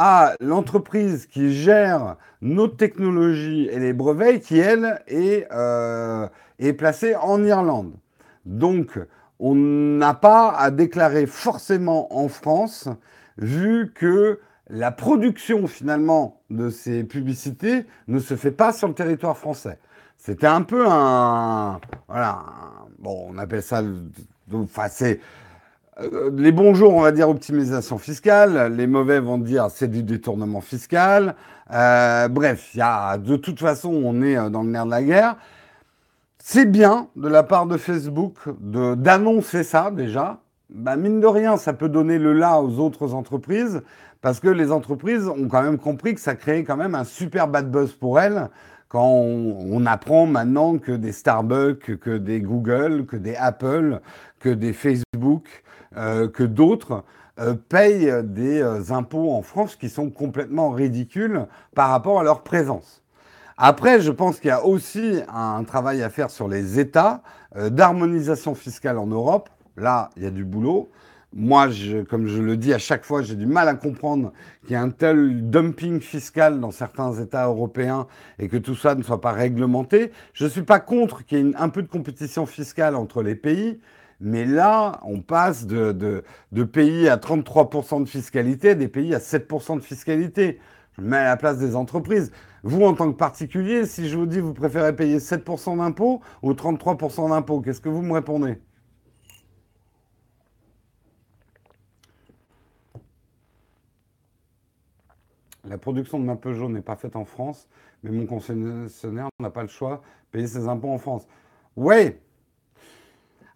à l'entreprise qui gère nos technologies et les brevets, qui elle est, euh, est placée en Irlande. Donc, on n'a pas à déclarer forcément en France, vu que la production finalement de ces publicités ne se fait pas sur le territoire français. C'était un peu un... Voilà, bon, on appelle ça... Enfin, c'est... Euh, les bons jours, on va dire optimisation fiscale. Les mauvais vont dire c'est du détournement fiscal. Euh, bref, y a, de toute façon, on est dans le nerf de la guerre. C'est bien de la part de Facebook d'annoncer ça déjà. Bah, mine de rien, ça peut donner le là aux autres entreprises parce que les entreprises ont quand même compris que ça créait quand même un super bad buzz pour elles quand on, apprend maintenant que des Starbucks, que des Google, que des Apple, que des Facebook, euh, que d'autres euh, payent des euh, impôts en France qui sont complètement ridicules par rapport à leur présence. Après, je pense qu'il y a aussi un travail à faire sur les États euh, d'harmonisation fiscale en Europe. Là, il y a du boulot. Moi, comme je le dis à chaque fois, j'ai du mal à comprendre qu'il y ait un tel dumping fiscal dans certains États européens et que tout ça ne soit pas réglementé. Je ne suis pas contre qu'il y ait un peu de compétition fiscale entre les pays, mais là, on passe de, pays à 33% de fiscalité à des pays à 7% de fiscalité. Je me mets à la place des entreprises. Vous, en tant que particulier, si je vous dis vous préférez payer 7% d'impôts ou 33% d'impôts, qu'est-ce que vous me répondez? La production de ma Peugeot n'est pas faite en France, mais mon concessionnaire n'a pas le choix de payer ses impôts en France. Oui.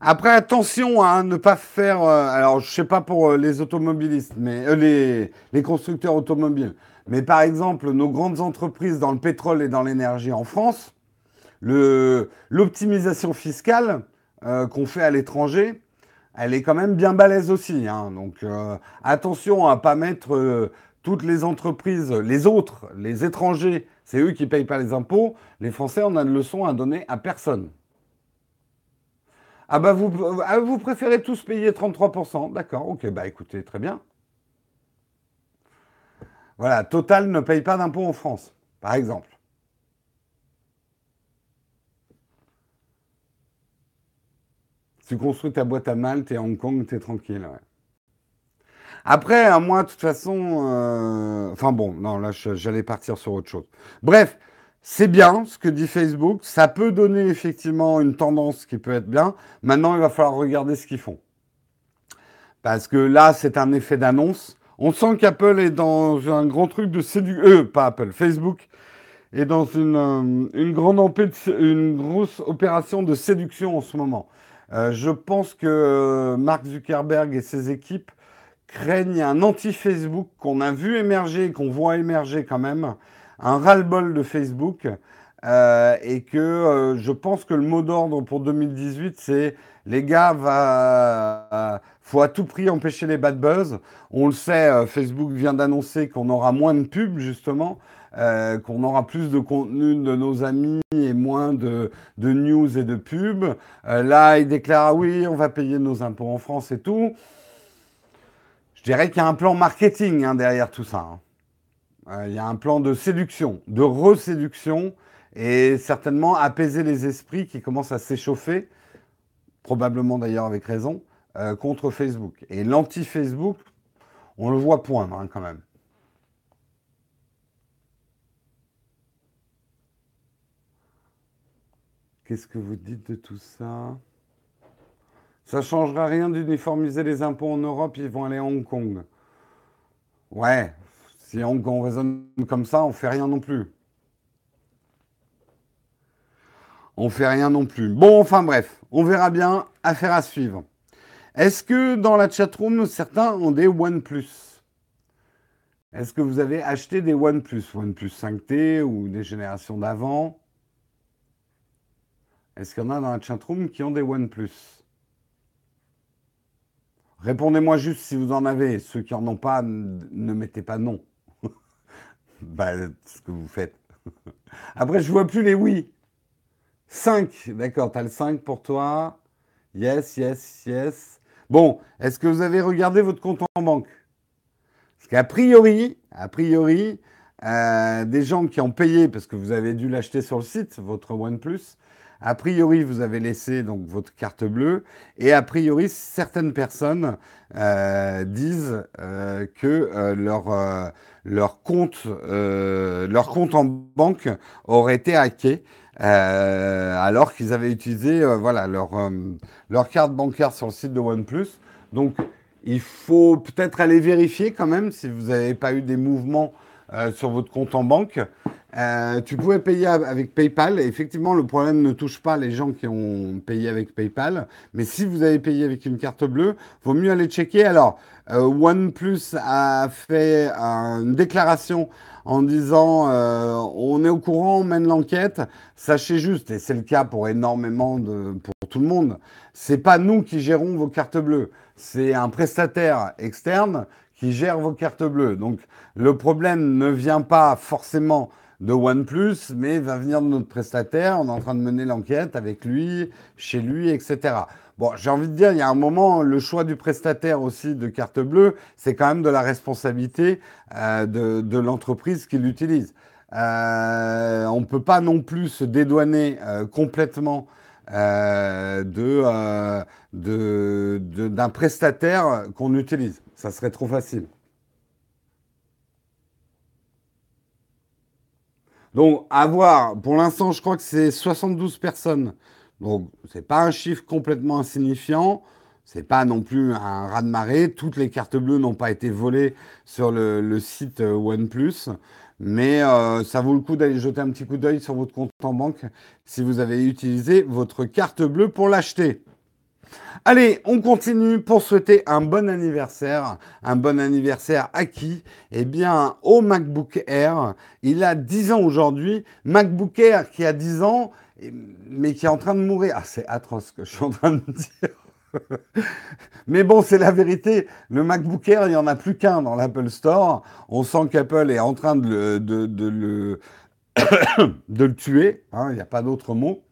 Après, attention à ne pas faire. Euh, alors, je ne sais pas pour euh, les automobilistes, mais euh, les, constructeurs automobiles. Mais par exemple, nos grandes entreprises dans le pétrole et dans l'énergie en France, l'optimisation fiscale qu'on fait à l'étranger, elle est quand même bien balèze aussi. Hein. Donc attention à ne pas mettre toutes les entreprises, les autres, les étrangers, c'est eux qui ne payent pas les impôts. Les Français, on a une leçon à donner à personne. Ah bah vous, ah, vous préférez tous payer 33%. D'accord, ok, bah écoutez, très bien. Voilà, Total ne paye pas d'impôts en France, par exemple. Tu construis ta boîte à Malte et Hong Kong, tu es tranquille. Après, à moi, de toute façon, euh, enfin bon, non, là, j'allais partir sur autre chose. Bref, c'est bien ce que dit Facebook. Ça peut donner effectivement une tendance qui peut être bien. Maintenant, il va falloir regarder ce qu'ils font. Parce que là, c'est un effet d'annonce. On sent qu'Apple est dans un grand truc de séduction. Euh, pas Apple, Facebook est dans une, euh, une, grande une grosse opération de séduction en ce moment. Euh, je pense que Mark Zuckerberg et ses équipes craignent un anti-Facebook qu'on a vu émerger, qu'on voit émerger quand même, un ras-le-bol de Facebook. Euh, et que euh, je pense que le mot d'ordre pour 2018, c'est les gars, va, euh, faut à tout prix empêcher les bad buzz. On le sait, Facebook vient d'annoncer qu'on aura moins de pubs justement, qu'on aura plus de contenu de nos amis et moins de, de news et de pubs. là, il déclare ah oui, on va payer nos impôts en France et tout. Je dirais qu'il y a un plan marketing hein, derrière tout ça. Hein. Euh, il y a un plan de séduction, de reséduction, et certainement apaiser les esprits qui commencent à s'échauffer, probablement d'ailleurs avec raison, euh, contre Facebook. Et l'anti-Facebook, on le voit poindre hein, quand même. Qu'est-ce que vous dites de tout ça? Ça ne changera rien d'uniformiser les impôts en Europe, ils vont aller à Hong Kong. Ouais, si Kong raisonne comme ça, on fait rien non plus. On fait rien non plus. Bon, enfin bref, on verra bien. Affaire à suivre. Est-ce que dans la chatroom, certains ont des OnePlus? Est-ce que vous avez acheté des OnePlus? OnePlus 5T ou des générations d'avant? Est-ce qu'il y en a dans la chatroom qui ont des OnePlus? Répondez-moi juste si vous en avez. Ceux qui n'en ont pas, ne mettez pas non. Bah, ce que vous faites. Après, je vois plus les oui. 5, d'accord, tu as le 5 pour toi. Yes, yes, yes. Bon, est-ce que vous avez regardé votre compte en banque? Parce qu'a priori, a priori, euh, des gens qui ont payé, parce que vous avez dû l'acheter sur le site, votre OnePlus, a priori, vous avez laissé donc votre carte bleue et a priori, certaines personnes euh, disent euh, que leur, leur, compte, leur compte en banque aurait été hacké. alors qu'ils avaient utilisé voilà, leur, leur carte bancaire sur le site de OnePlus. Donc, il faut peut-être aller vérifier quand même si vous n'avez pas eu des mouvements sur votre compte en banque. Euh, tu pouvais payer avec PayPal. effectivement, le problème ne touche pas les gens qui ont payé avec PayPal. Mais si vous avez payé avec une carte bleue, vaut mieux aller checker. Alors, euh, OnePlus a fait une déclaration en disant euh, on est au courant, on mène l'enquête. Sachez juste, et c'est le cas pour énormément de pour tout le monde, c'est pas nous qui gérons vos cartes bleues, c'est un prestataire externe qui gère vos cartes bleues. Donc le problème ne vient pas forcément de OnePlus, mais va venir de notre prestataire. On est en train de mener l'enquête avec lui, chez lui, etc. Bon, j'ai envie de dire, il y a un moment, le choix du prestataire aussi de carte bleue, c'est quand même de la responsabilité euh, de, l'entreprise qui l'utilise. Euh, on ne peut pas non plus se dédouaner euh, complètement de, d'un prestataire qu'on utilise. Ça serait trop facile. Donc, à voir. Pour l'instant, je crois que c'est 72 personnes. Donc, c'est pas un chiffre complètement insignifiant. C'est pas non plus un raz-de-marée. Toutes les cartes bleues n'ont pas été volées sur le, site euh, OnePlus. Mais euh, ça vaut le coup d'aller jeter un petit coup d'œil sur votre compte en banque si vous avez utilisé votre carte bleue pour l'acheter. Allez, on continue pour souhaiter un bon anniversaire. Un bon anniversaire à qui? Eh bien, au MacBook Air. Il a 10 ans aujourd'hui. MacBook Air qui a 10 ans, mais qui est en train de mourir. Ah, c'est atroce ce que je suis en train de dire. Mais bon, c'est la vérité. Le MacBook Air, il n'y en a plus qu'un dans l'Apple Store. On sent qu'Apple est en train de le, tuer. Hein, il n'y a pas d'autre mot.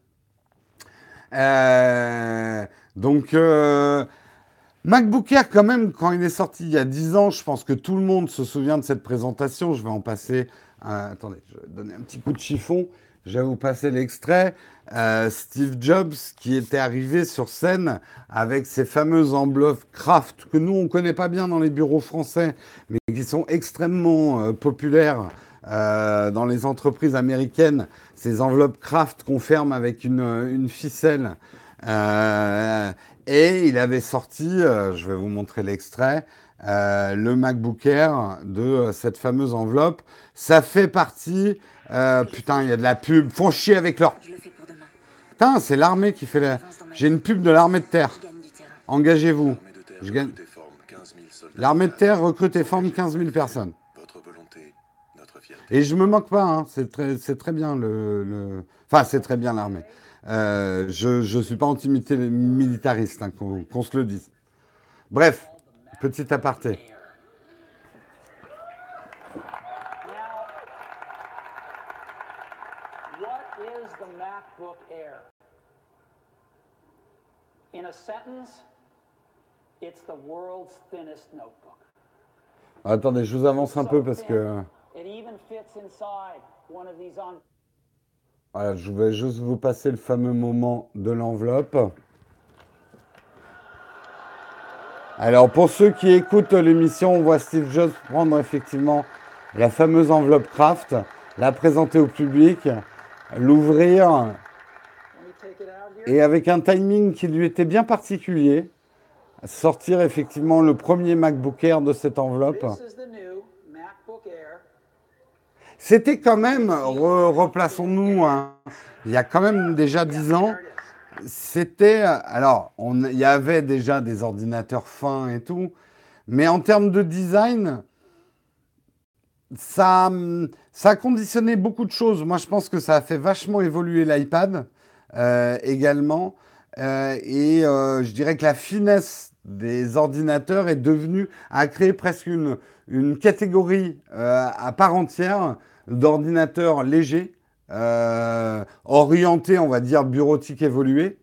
Euh, donc, euh, MacBook Air, quand même, quand il est sorti il y a 10 ans, je pense que tout le monde se souvient de cette présentation. Je vais en passer. attendez, je vais donner un petit coup de chiffon. Je vais vous passer l'extrait. Euh, Steve Jobs qui était arrivé sur scène avec ces fameuses enveloppes Kraft que nous on connaît pas bien dans les bureaux français, mais qui sont extrêmement euh, populaires dans les entreprises américaines. Ces enveloppes Kraft qu'on ferme avec une ficelle euh, et il avait sorti, euh, je vais vous montrer l'extrait, euh, le MacBook Air de cette fameuse enveloppe. Ça fait partie. putain, il y a de la pub. Font chier avec leur. Putain, c'est l'armée qui fait la. J'ai une pub de l'armée de terre. Engagez-vous. Je gagne. L'armée de terre recrute et forme 15 000 personnes. Et je me moque pas, hein. c'est très, très bien le... Enfin, c'est très bien l'armée. Euh, je ne suis pas anti-militariste, hein, qu'on se le dise. Bref, petit aparté. In a sentence, it's the world's thinnest notebook. Attendez, je vous avance un peu parce que. Voilà, je vais juste vous passer le fameux moment de l'enveloppe. Alors, pour ceux qui écoutent l'émission, on voit Steve Jobs prendre effectivement la fameuse enveloppe Craft, la présenter au public, l'ouvrir, et avec un timing qui lui était bien particulier, sortir effectivement le premier MacBook Air de cette enveloppe. C'était quand même, replaçons-nous, hein, il y a quand même déjà dix ans, c'était, alors, il y avait déjà des ordinateurs fins et tout, mais en termes de design, ça, ça a conditionné beaucoup de choses. Moi, je pense que ça a fait vachement évoluer l'iPad euh, également. Euh, et euh, je dirais que la finesse des ordinateurs est devenue, a créé presque une, une catégorie à part entière d'ordinateurs légers, euh, orientés, on va dire, bureautique évolué,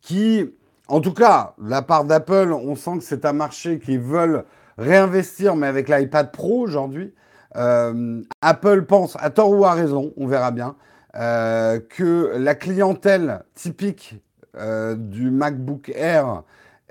qui, en tout cas, la part d'Apple, on sent que c'est un marché qui veulent réinvestir, mais avec l'iPad Pro aujourd'hui. Euh, Apple pense, à tort ou à raison, on verra bien, euh, que la clientèle typique du MacBook Air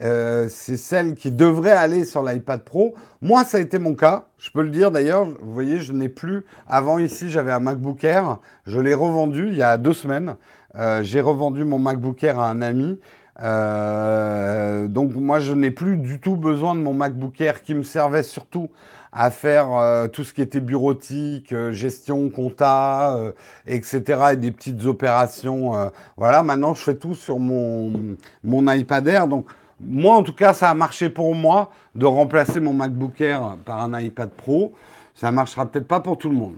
euh, c'est celle qui devrait aller sur l'iPad Pro. Moi, ça a été mon cas. Je peux le dire d'ailleurs. Vous voyez, je n'ai plus. Avant ici, j'avais un MacBook Air. Je l'ai revendu il y a deux semaines. Euh, j'ai revendu mon MacBook Air à un ami. Euh, donc moi, je n'ai plus du tout besoin de mon MacBook Air qui me servait surtout à faire tout ce qui était bureautique, gestion, compta, etc. et des petites opérations. voilà, maintenant je fais tout sur mon, mon iPad Air. Donc moi, en tout cas, ça a marché pour moi de remplacer mon MacBook Air par un iPad Pro. Ça ne marchera peut-être pas pour tout le monde.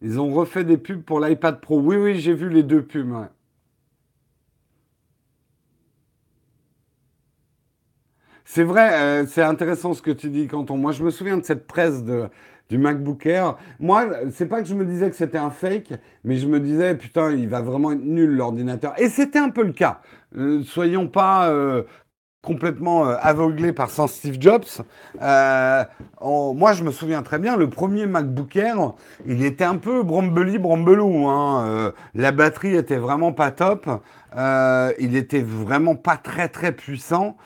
Ils ont refait des pubs pour l'iPad Pro. Oui, oui, j'ai vu les deux pubs. C'est vrai, euh, c'est intéressant ce que tu dis, Quentin. Moi, je me souviens de cette presse de, du MacBook Air. Moi, c'est pas que je me disais que c'était un fake, mais je me disais, putain, il va vraiment être nul l'ordinateur. Et c'était un peu le cas. Euh, soyons pas euh, complètement euh, aveuglés par sans Steve Jobs. moi, je me souviens très bien, le premier MacBook Air, il était un peu brombeli, brombelou. Hein. la batterie était vraiment pas top. il était vraiment pas très très puissant.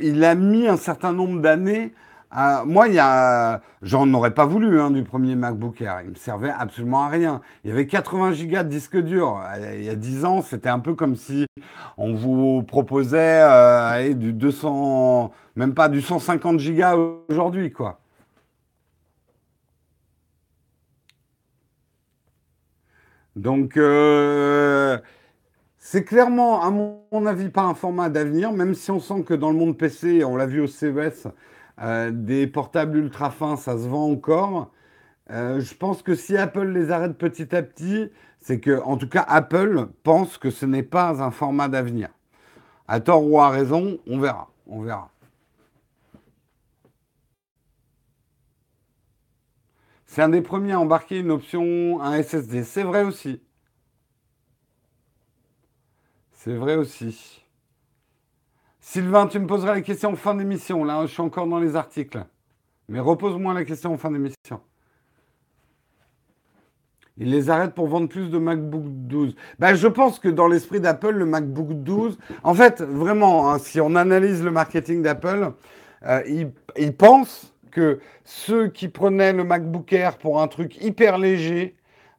il a mis un certain nombre d'années. Moi, il y a, j'en aurais pas voulu hein, du premier MacBook Air. Il me servait absolument à rien. Il y avait 80 Go de disque dur. Il y a 10 ans, c'était un peu comme si on vous proposait euh, du 200, même pas du 150 Go aujourd'hui, quoi. Donc, euh, c'est clairement, à mon avis, pas un format d'avenir, même si on sent que dans le monde PC, on l'a vu au CES, euh, des portables ultra fins, ça se vend encore. Euh, je pense que si Apple les arrête petit à petit, c'est que, en tout cas, Apple pense que ce n'est pas un format d'avenir. À tort ou à raison, on verra. On verra. C'est un des premiers à embarquer une option, un SSD. C'est vrai aussi. C'est vrai aussi. Sylvain, tu me poseras la question en fin d'émission. Là, je suis encore dans les articles. Mais repose-moi la question en fin d'émission. Ils les arrêtent pour vendre plus de MacBook 12. Ben, je pense que dans l'esprit d'Apple, le MacBook 12, en fait, vraiment, hein, si on analyse le marketing d'Apple, euh, ils pensent que ceux qui prenaient le MacBook Air pour un truc hyper léger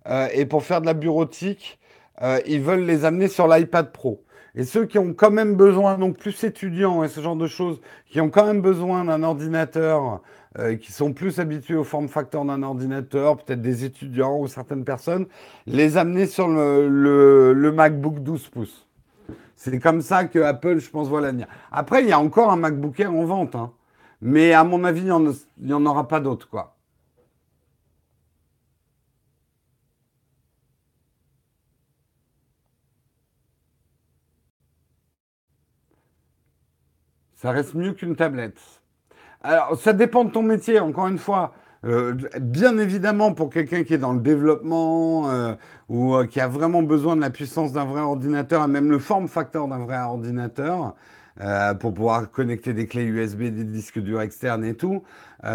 euh, et pour faire de la bureautique, euh, ils veulent les amener sur l'iPad Pro. Et ceux qui ont quand même besoin, donc plus étudiants et ce genre de choses, qui ont quand même besoin d'un ordinateur, euh, qui sont plus habitués au form factor d'un ordinateur, peut-être des étudiants ou certaines personnes, les amener sur le, MacBook 12 pouces. C'est comme ça que Apple, je pense, voit l'avenir. Après, il y a encore un MacBook Air en vente. Hein. Mais à mon avis, il n'y en, aura pas d'autres, quoi. Ça reste mieux qu'une tablette. Alors, ça dépend de ton métier, encore une fois. Euh, bien évidemment, pour quelqu'un qui est dans le développement euh, ou euh, qui a vraiment besoin de la puissance d'un vrai ordinateur, et même le form factor d'un vrai ordinateur, pour pouvoir connecter des clés USB, des disques durs externes et tout.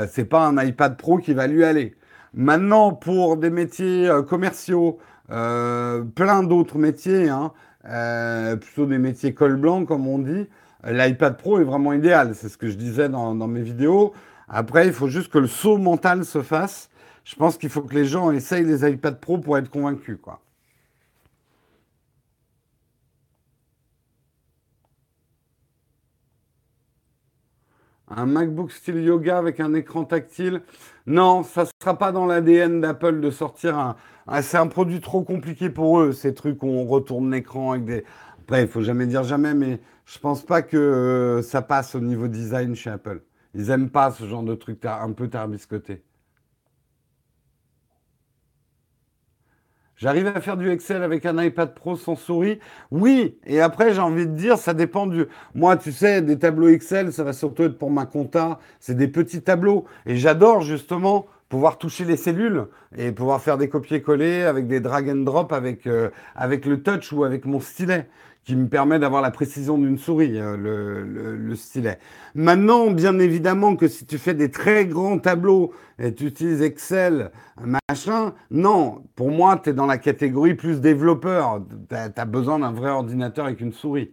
C'est pas un iPad Pro qui va lui aller. Maintenant, pour des métiers commerciaux, plein d'autres métiers, hein, plutôt des métiers col blanc comme on dit, l'iPad Pro est vraiment idéal. C'est ce que je disais dans, mes vidéos. Après, il faut juste que le saut mental se fasse. Je pense qu'il faut que les gens essayent les iPad Pro pour être convaincus, quoi. Un MacBook style yoga avec un écran tactile? Non, ça ne sera pas dans l'ADN d'Apple de sortir un. c'est un produit trop compliqué pour eux, ces trucs où on retourne l'écran avec des. Après, il faut jamais dire jamais, mais je pense pas que euh, ça passe au niveau design chez Apple. Ils aiment pas ce genre de truc un peu tarbiscoté. J'arrive à faire du Excel avec un iPad Pro sans souris? Oui, et après j'ai envie de dire, ça dépend du... Moi, tu sais, des tableaux Excel, ça va surtout être pour ma compta, c'est des petits tableaux. Et j'adore justement pouvoir toucher les cellules et pouvoir faire des copier-coller avec des drag and drop avec, euh, avec le touch ou avec mon stylet qui me permet d'avoir la précision d'une souris, euh, le, stylet. Maintenant, bien évidemment que si tu fais des très grands tableaux et tu utilises Excel, machin, non, pour moi, tu es dans la catégorie plus développeur. Tu as, besoin d'un vrai ordinateur avec une souris.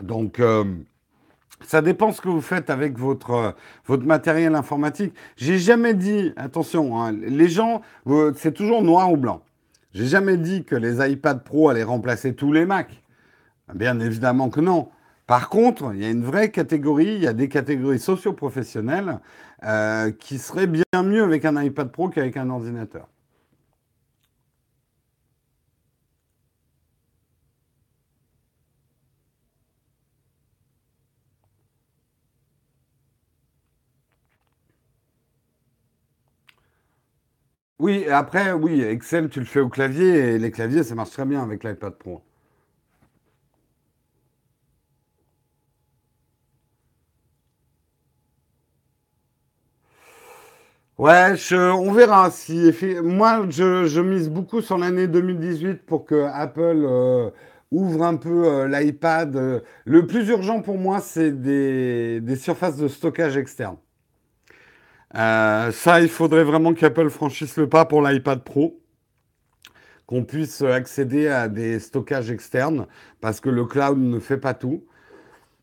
Donc, euh, ça dépend ce que vous faites avec votre, euh, votre matériel informatique. J'ai jamais dit, attention, hein, les gens, c'est toujours noir ou blanc. J'ai jamais dit que les iPad Pro allaient remplacer tous les Macs. Bien évidemment que non. Par contre, il y a une vraie catégorie, il y a des catégories socio-professionnelles euh, qui seraient bien mieux avec un iPad Pro qu'avec un ordinateur. Oui, après, oui, Excel, tu le fais au clavier et les claviers, ça marche très bien avec l'iPad Pro. Ouais, on verra si. Moi, je, mise beaucoup sur l'année 2018 pour que Apple euh, ouvre un peu euh, l'iPad. Le plus urgent pour moi, c'est des, des surfaces de stockage externes. Euh, ça, il faudrait vraiment qu'Apple franchisse le pas pour l'iPad Pro. qu'on puisse accéder à des stockages externes, parce que le cloud ne fait pas tout.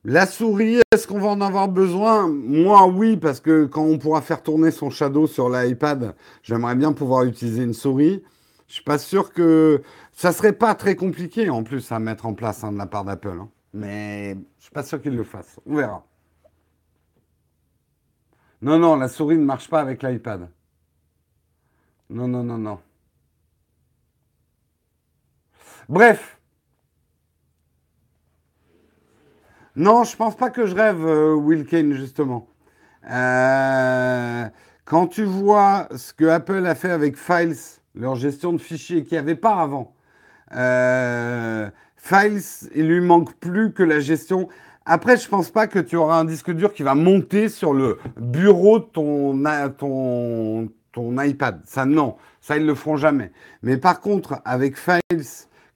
La souris, est-ce qu'on va en avoir besoin? Moi, oui, parce que quand on pourra faire tourner son Shadow sur l'iPad, j'aimerais bien pouvoir utiliser une souris. Je suis pas sûr que ça serait pas très compliqué en plus à mettre en place hein, de la part d'Apple. Hein. Mais je suis pas sûr qu'ils le fassent. On verra. Non, non, la souris ne marche pas avec l'iPad. Non, non, non, non. Bref. Non, je pense pas que je rêve, euh, Will Kane, justement. Euh, quand tu vois ce que Apple a fait avec Files, leur gestion de fichiers qu'il n'y avait pas avant, euh, Files, il lui manque plus que la gestion. Après, je pense pas que tu auras un disque dur qui va monter sur le bureau de ton, ton, ton iPad. Ça, non. Ça, ils le feront jamais. Mais par contre, avec Files,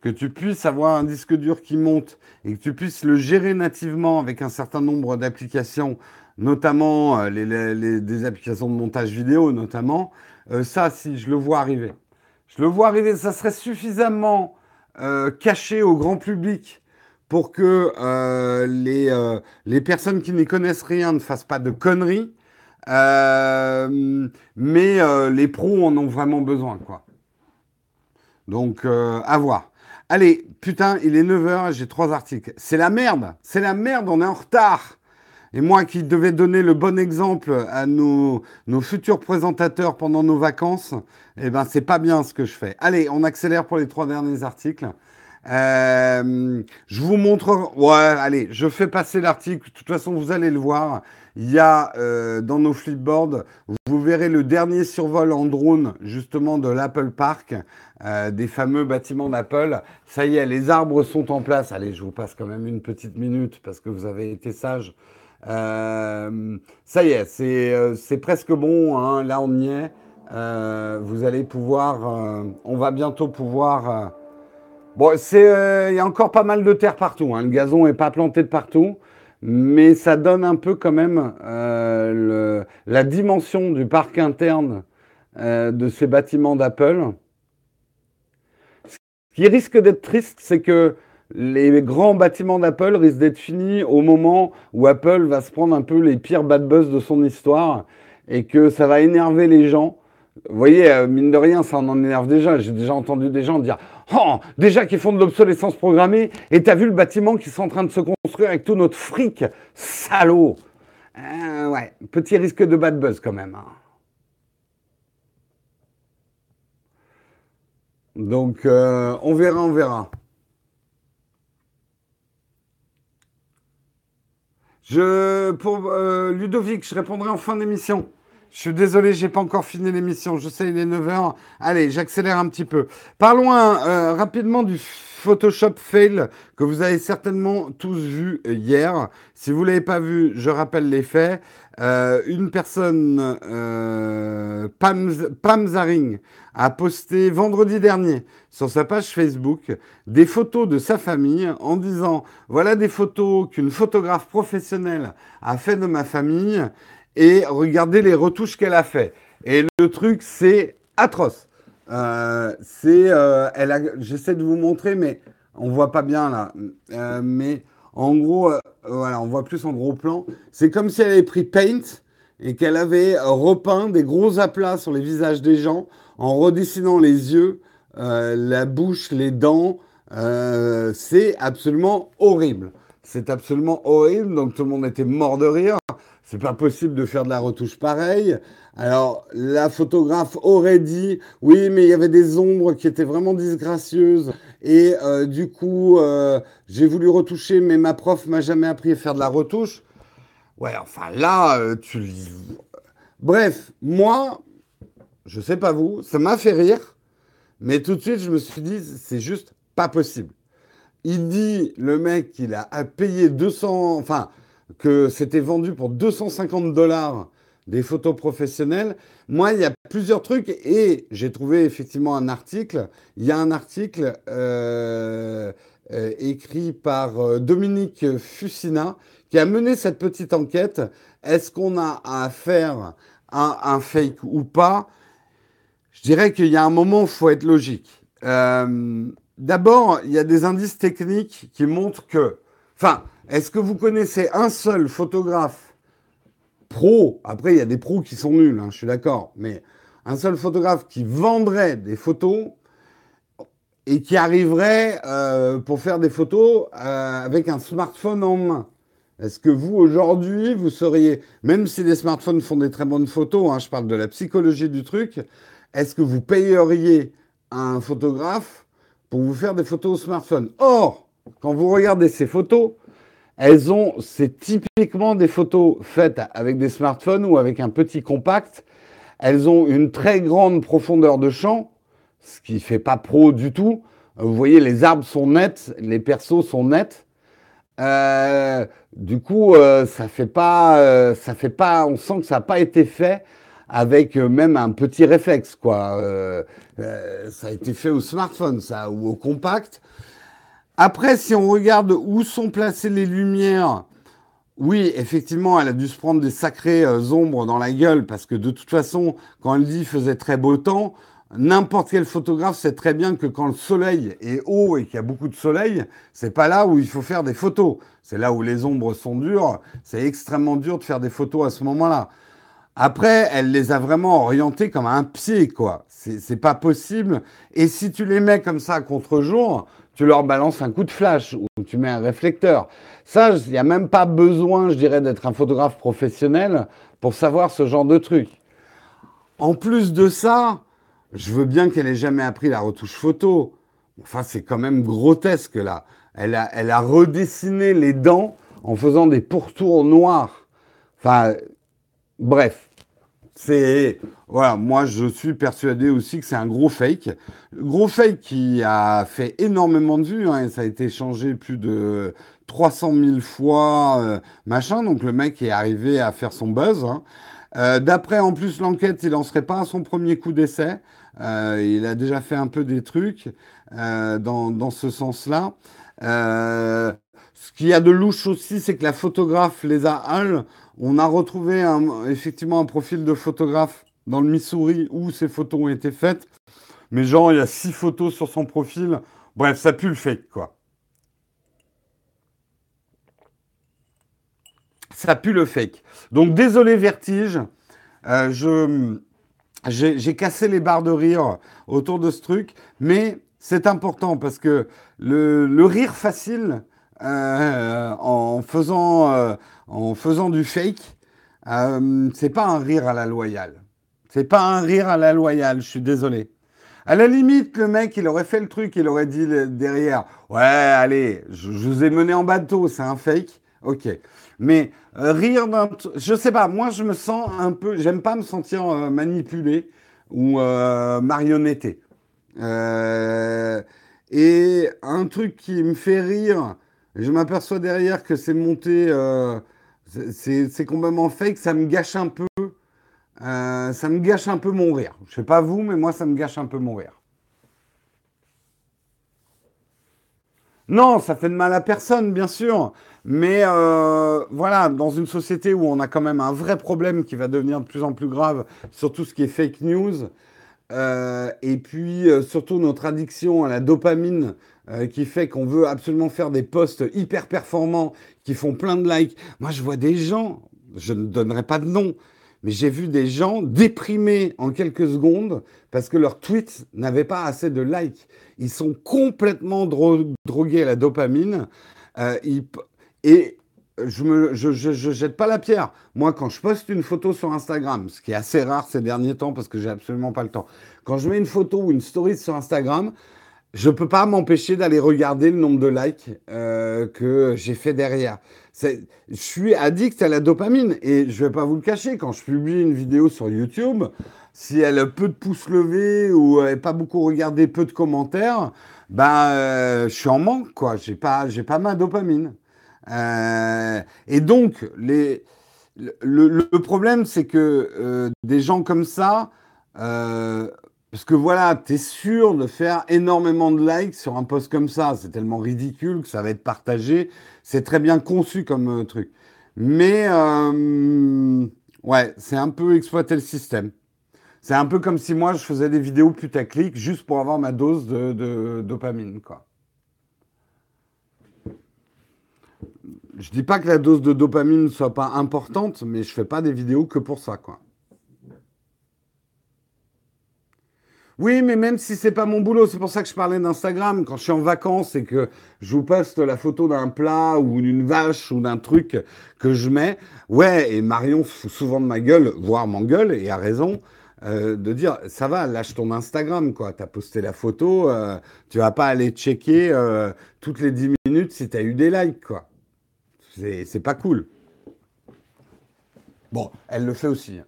que tu puisses avoir un disque dur qui monte et que tu puisses le gérer nativement avec un certain nombre d'applications, notamment euh, les, des applications de montage vidéo, notamment, euh, ça, si je le vois arriver. Je le vois arriver, ça serait suffisamment euh, caché au grand public pour que les, les personnes qui n'y connaissent rien ne fassent pas de conneries. mais les pros en ont vraiment besoin, quoi. Donc, à voir. Allez, putain, il est 9h, j'ai trois articles. C'est la merde, c'est la merde, on est en retard. Et moi qui devais donner le bon exemple à nos, nos futurs présentateurs pendant nos vacances, eh ben c'est pas bien ce que je fais. Allez, on accélère pour les trois derniers articles. Euh, je vous montre. Ouais, allez, je fais passer l'article. De toute façon, vous allez le voir. Il y a euh, dans nos flipboards, vous verrez le dernier survol en drone justement de l'Apple Park, euh, des fameux bâtiments d'Apple. Ça y est, les arbres sont en place. Allez, je vous passe quand même une petite minute parce que vous avez été sage. Euh, ça y est, c'est presque bon. Hein. Là, on y est. vous allez pouvoir, on va bientôt pouvoir. Bon, il y a encore pas mal de terre partout. Hein. Le gazon n'est pas planté de partout mais ça donne un peu quand même euh, la dimension du parc interne euh, de ces bâtiments d'Apple. Ce qui risque d'être triste, c'est que les grands bâtiments d'Apple risquent d'être finis au moment où Apple va se prendre un peu les pires bad buzz de son histoire et que ça va énerver les gens. Vous voyez, euh, mine de rien, ça en énerve déjà. J'ai déjà entendu des gens dire Oh, déjà qu'ils font de l'obsolescence programmée, et t'as vu le bâtiment qui sont en train de se construire avec tout notre fric Salaud euh, Ouais, petit risque de bad buzz quand même. Hein. Donc, euh, on verra, on verra. Je, pour euh, Ludovic, je répondrai en fin d'émission. Je suis désolé, j'ai pas encore fini l'émission. Je sais, il est 9h. Allez, j'accélère un petit peu. Parlons euh, rapidement du Photoshop fail que vous avez certainement tous vu hier. Si vous l'avez pas vu, je rappelle les faits. Euh, une personne, euh, Pam, Zaring, a posté vendredi dernier sur sa page Facebook des photos de sa famille en disant voilà des photos qu'une photographe professionnelle a fait de ma famille et regardez les retouches qu'elle a fait. Et le truc, c'est atroce. Euh, c'est, euh, elle a, j'essaie de vous montrer, mais on voit pas bien là. Euh, mais en gros, voilà, on voit plus en gros plan. C'est comme si elle avait pris Paint et qu'elle avait repeint des gros aplats sur les visages des gens en redessinant les yeux, la bouche, les dents. c'est absolument horrible. C'est absolument horrible. Donc tout le monde était mort de rire. C'est pas possible de faire de la retouche pareille. Alors, la photographe aurait dit, oui, mais il y avait des ombres qui étaient vraiment disgracieuses. Et euh, du coup, euh, j'ai voulu retoucher, mais ma prof m'a jamais appris à faire de la retouche. Ouais, enfin là, euh, tu... Bref, moi, je sais pas vous, ça m'a fait rire. Mais tout de suite, je me suis dit, c'est juste pas possible. Il dit, le mec, qu'il a payé 200... Enfin, que c'était vendu pour 250 dollars des photos professionnelles. Moi, il y a plusieurs trucs et j'ai trouvé effectivement un article. Il y a un article euh, euh, écrit par euh, Dominique Fucina qui a mené cette petite enquête. Est-ce qu'on a à faire un, fake ou pas? Je dirais qu'il y a un moment où il faut être logique. D'abord, il y a des indices techniques qui montrent que, enfin, est-ce que vous connaissez un seul photographe pro? Après, il y a des pros qui sont nuls, hein, je suis d'accord, mais un seul photographe qui vendrait des photos et qui arriverait euh, pour faire des photos euh, avec un smartphone en main. Est-ce que vous, aujourd'hui, vous seriez, même si les smartphones font des très bonnes photos, hein, je parle de la psychologie du truc, est-ce que vous payeriez un photographe pour vous faire des photos au smartphone? Or, quand vous regardez ces photos, elles ont, c'est typiquement des photos faites avec des smartphones ou avec un petit compact. Elles ont une très grande profondeur de champ, ce qui fait pas pro du tout. Vous voyez, les arbres sont nets, les persos sont nets. Euh, du coup, euh, ça fait pas, euh, ça fait pas, on sent que ça n'a pas été fait avec même un petit réflexe, quoi. ça a été fait au smartphone, ça, ou au compact. Après, si on regarde où sont placées les lumières, oui, effectivement, elle a dû se prendre des sacrées ombres dans la gueule parce que de toute façon, quand elle dit faisait très beau temps, N'importe quel photographe sait très bien que quand le soleil est haut et qu'il y a beaucoup de soleil, c'est pas là où il faut faire des photos. C'est là où les ombres sont dures. C'est extrêmement dur de faire des photos à ce moment-là. Après, elle les a vraiment orientés comme un pied, quoi. C'est pas possible. Et si tu les mets comme ça contre-jour, tu leur balances un coup de flash ou tu mets un réflecteur. Ça, il n'y a même pas besoin, je dirais, d'être un photographe professionnel pour savoir ce genre de truc. En plus de ça, je veux bien qu'elle ait jamais appris la retouche photo. Enfin, c'est quand même grotesque là. Elle a, elle a redessiné les dents en faisant des pourtours noirs. Enfin, bref. C'est voilà, moi je suis persuadé aussi que c'est un gros fake, gros fake qui a fait énormément de vues. Hein, ça a été changé plus de 300 000 fois, euh, machin. Donc le mec est arrivé à faire son buzz. Hein. Euh, d'après en plus l'enquête, il n'en serait pas à son premier coup d'essai. Euh, il a déjà fait un peu des trucs euh, dans, dans, ce sens-là. Euh, ce qu'il y a de louche aussi, c'est que la photographe les a Hall, on a retrouvé un, effectivement un profil de photographe dans le Missouri où ces photos ont été faites. Mais genre, il y a six photos sur son profil. Bref, ça pue le fake, quoi. Ça pue le fake. Donc, désolé, Vertige. Euh, je, j'ai cassé les barres de rire autour de ce truc, mais c'est important parce que le, rire facile euh, en, faisant, euh, en faisant du fake, c'est pas un rire à la loyale. C'est pas un rire à la loyale, je suis désolé. À la limite, le mec, il aurait fait le truc, il aurait dit derrière, ouais, allez, je, vous ai mené en bateau, c'est un fake. Ok. Mais euh, rire d'un... Je sais pas, moi je me sens un peu... J'aime pas me sentir euh, manipulé ou euh, marionnetté. et un truc qui me fait rire, je m'aperçois derrière que c'est monté... c'est complètement fake, ça me gâche un peu... ça me gâche un peu mon rire. Je sais pas vous, mais moi ça me gâche un peu mon rire. Non, ça fait de mal à personne, bien sûr. Mais euh, voilà, dans une société où on a quand même un vrai problème qui va devenir de plus en plus grave sur tout ce qui est fake news, euh, et puis euh, surtout notre addiction à la dopamine qui fait qu'on veut absolument faire des posts hyper performants qui font plein de likes. Moi, je vois des gens, je ne donnerai pas de nom, mais j'ai vu des gens déprimés en quelques secondes parce que leur tweet n'avait pas assez de likes. Ils sont complètement drogués à la dopamine. ils, et je ne je, je, jette pas la pierre. Moi, quand je poste une photo sur Instagram, ce qui est assez rare ces derniers temps parce que j'ai absolument pas le temps, quand je mets une photo ou une story sur Instagram, je peux pas m'empêcher d'aller regarder le nombre de likes euh, que j'ai fait derrière. Je suis addict à la dopamine et je vais pas vous le cacher. Quand je publie une vidéo sur YouTube, si elle a peu de pouces levés ou elle pas beaucoup regardé, peu de commentaires, ben euh, je suis en manque quoi. J'ai pas, j'ai pas ma dopamine. Euh, et donc, le, problème, c'est que euh, des gens comme ça, parce que voilà, tu es sûr de faire énormément de likes sur un post comme ça. C'est tellement ridicule que ça va être partagé. C'est très bien conçu comme truc. Mais, ouais, c'est un peu exploiter le système. C'est un peu comme si moi je faisais des vidéos putaclic juste pour avoir ma dose de, dopamine, quoi. Je dis pas que la dose de dopamine ne soit pas importante, mais je fais pas des vidéos que pour ça. Oui, mais même si c'est pas mon boulot, c'est pour ça que je parlais d'Instagram. Quand je suis en vacances et que je vous poste la photo d'un plat ou d'une vache ou d'un truc que je mets, ouais, et Marion fout souvent de ma gueule, voire m'engueule, et a raison, euh, de dire ça va, lâche ton Instagram, quoi. T'as posté la photo, euh, tu vas pas aller checker euh, toutes les 10 minutes si t'as eu des likes, quoi. C'est pas cool. Bon, elle le fait aussi, hein.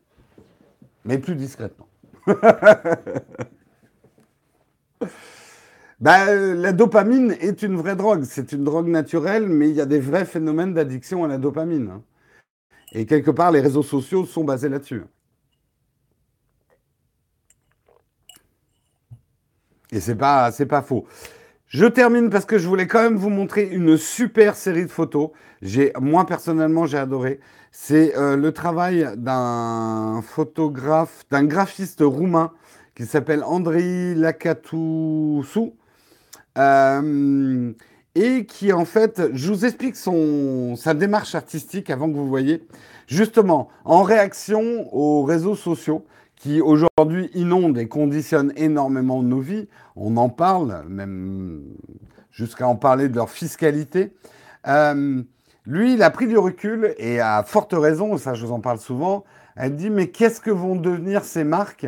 mais plus discrètement. Bah, la dopamine est une vraie drogue. C'est une drogue naturelle, mais il y a des vrais phénomènes d'addiction à la dopamine. Hein. Et quelque part, les réseaux sociaux sont basés là-dessus. Et c'est pas, c'est pas faux. Je termine parce que je voulais quand même vous montrer une super série de photos. J'ai, moi personnellement, j'ai adoré. C'est euh, le travail d'un photographe, d'un graphiste roumain qui s'appelle Andrei Lakatoussou. Euh, et qui en fait, je vous explique son, sa démarche artistique avant que vous voyez. Justement, en réaction aux réseaux sociaux qui aujourd'hui inondent et conditionnent énormément nos vies, on en parle, même jusqu'à en parler de leur fiscalité. Euh, lui, il a pris du recul et à forte raison, ça je vous en parle souvent, elle dit mais qu'est-ce que vont devenir ces marques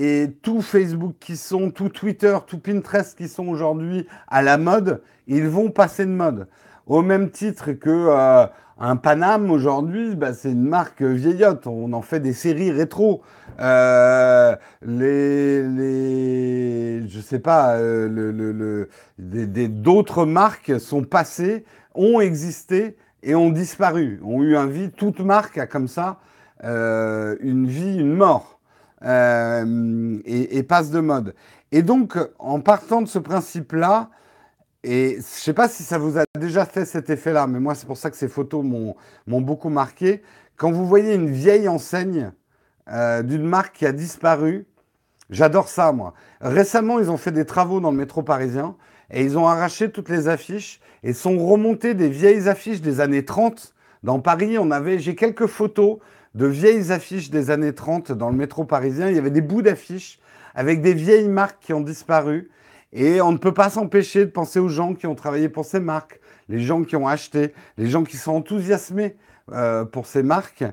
et tout Facebook qui sont, tout Twitter, tout Pinterest qui sont aujourd'hui à la mode, ils vont passer de mode. Au même titre que euh, un Paname aujourd'hui, bah, c'est une marque vieillotte. On en fait des séries rétro. Euh, les, les, je sais pas, euh, le, le, des, d'autres marques sont passées, ont existé et ont disparu. Ont eu un vie. Toute marque a comme ça une vie, une mort. Euh, et, passe de mode. Et donc, en partant de ce principe-là, et je ne sais pas si ça vous a déjà fait cet effet-là, mais moi, c'est pour ça que ces photos m'ont beaucoup marqué. Quand vous voyez une vieille enseigne euh, d'une marque qui a disparu, j'adore ça, moi. Récemment, ils ont fait des travaux dans le métro parisien et ils ont arraché toutes les affiches et sont remontés des vieilles affiches des années 30. Dans Paris, on avait, j'ai quelques photos de vieilles affiches des années 30 dans le métro parisien. Il y avait des bouts d'affiches avec des vieilles marques qui ont disparu. Et on ne peut pas s'empêcher de penser aux gens qui ont travaillé pour ces marques, les gens qui ont acheté, les gens qui sont enthousiasmés euh, pour ces marques.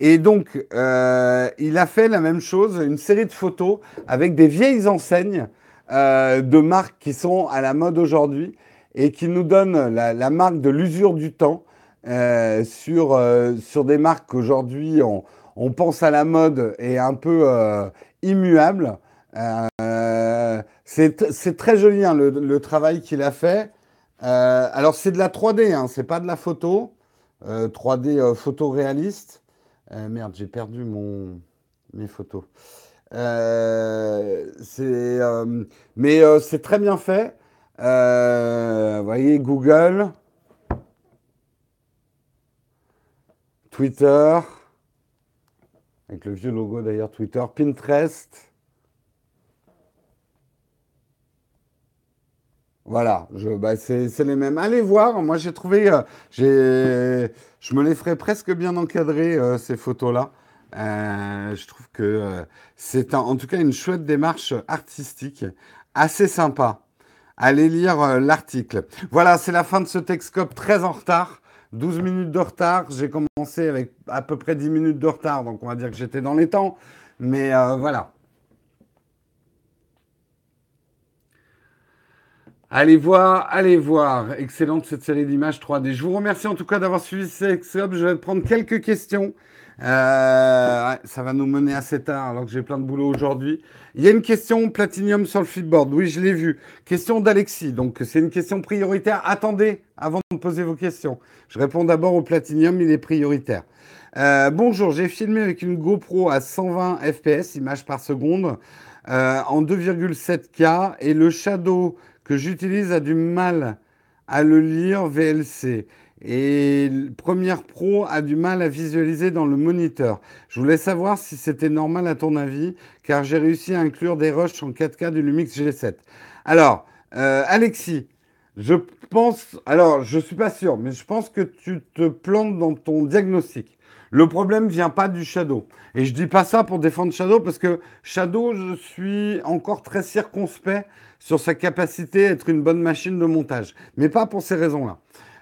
Et donc, euh, il a fait la même chose, une série de photos avec des vieilles enseignes euh, de marques qui sont à la mode aujourd'hui et qui nous donnent la marque de l'usure du temps euh, sur, euh, sur des marques qu'aujourd'hui on, on, pense à la mode et un peu euh, immuable. c'est très joli hein, le, travail qu'il a fait. alors c'est de la 3D, hein, c'est pas de la photo. 3D photoréaliste. merde, j'ai perdu mon, mes photos. c'est, mais c'est très bien fait. vous voyez, Google. Twitter, avec le vieux logo d'ailleurs Twitter, Pinterest. Voilà, bah, c'est les mêmes. Allez voir, moi j'ai trouvé, euh, je me les ferai presque bien encadrer euh, ces photos-là. Euh, je trouve que c'est en tout cas une chouette démarche artistique, assez sympa. Allez lire l'article. Voilà, c'est la fin de ce Texcope très en retard. 12 minutes de retard. J'ai commencé avec à peu près 10 minutes de retard, donc on va dire que j'étais dans les temps. Mais euh, voilà. Allez voir, allez voir. Excellente cette série d'images 3D. Je vous remercie en tout cas d'avoir suivi Sexhub. Je vais prendre quelques questions. Euh, ça va nous mener assez tard alors que j'ai plein de boulot aujourd'hui. Il y a une question Platinium sur le feedboard. Oui, je l'ai vu. Question d'Alexis. Donc, c'est une question prioritaire. Attendez avant de poser vos questions. Je réponds d'abord au Platinium. Il est prioritaire. Euh, bonjour, j'ai filmé avec une GoPro à 120 fps, images par seconde, euh, en 2,7K et le shadow que j'utilise a du mal à le lire VLC. Et Premiere Pro a du mal à visualiser dans le moniteur. Je voulais savoir si c'était normal à ton avis, car j'ai réussi à inclure des rushs en 4K du Lumix G7. Alors, euh, Alexis, je pense, alors je suis pas sûr, mais je pense que tu te plantes dans ton diagnostic. Le problème vient pas du Shadow. Et je dis pas ça pour défendre Shadow parce que Shadow, je suis encore très circonspect sur sa capacité à être une bonne machine de montage. Mais pas pour ces raisons-là.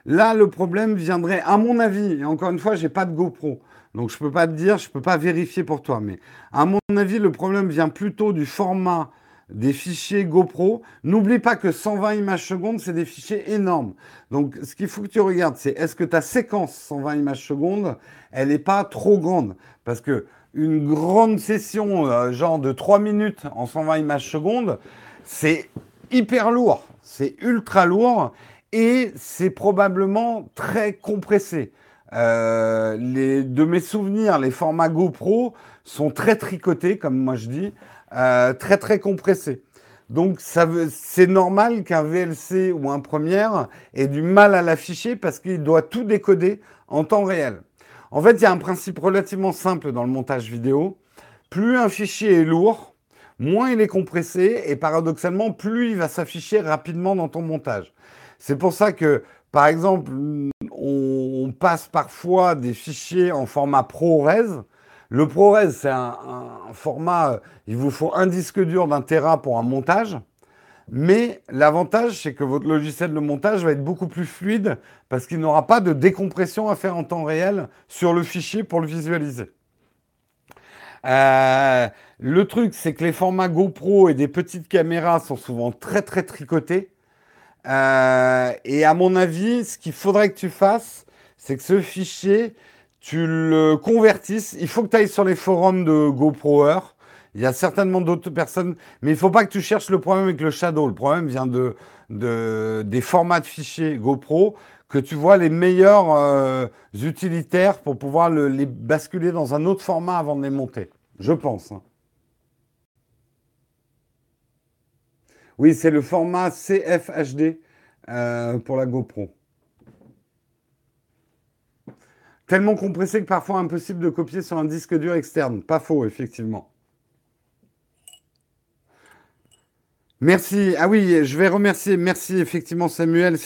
Là, le problème viendrait, à mon avis, et encore une fois, j'ai pas de GoPro. Donc je peux pas te dire, je peux pas vérifier pour toi. Mais à mon avis, le problème vient plutôt du format des fichiers GoPro. N'oublie pas que 120 images secondes, c'est des fichiers énormes. Donc, ce qu'il faut que tu regardes, c'est est-ce que ta séquence 120 images secondes, elle n'est pas trop grande? Parce que une grande session, euh, genre de 3 minutes en 120 images secondes, c'est hyper lourd. C'est ultra lourd et c'est probablement très compressé. Euh, les, de mes souvenirs, les formats GoPro sont très tricotés, comme moi je dis. Euh, très très compressé. Donc c'est normal qu'un VLC ou un première ait du mal à l'afficher parce qu'il doit tout décoder en temps réel. En fait, il y a un principe relativement simple dans le montage vidéo. Plus un fichier est lourd, moins il est compressé et paradoxalement, plus il va s'afficher rapidement dans ton montage. C'est pour ça que, par exemple, on passe parfois des fichiers en format ProRes le ProRes, c'est un, format, euh, il vous faut un disque dur d'un Tera pour un montage. Mais l'avantage, c'est que votre logiciel de montage va être beaucoup plus fluide parce qu'il n'aura pas de décompression à faire en temps réel sur le fichier pour le visualiser. Euh, le truc, c'est que les formats GoPro et des petites caméras sont souvent très très tricotés. Euh, et à mon avis, ce qu'il faudrait que tu fasses, c'est que ce fichier, tu le convertisses. Il faut que tu ailles sur les forums de GoProer. Il y a certainement d'autres personnes, mais il ne faut pas que tu cherches le problème avec le Shadow. Le problème vient de, des formats de fichiers GoPro que tu vois les meilleurs euh, utilitaires pour pouvoir les basculer dans un autre format avant de les monter. Je pense. Hein. Oui, c'est le format CFHD euh, pour la GoPro. Tellement compressé que parfois impossible de copier sur un disque dur externe. Pas faux, effectivement. Merci. Ah oui, je vais remercier. Merci effectivement Samuel,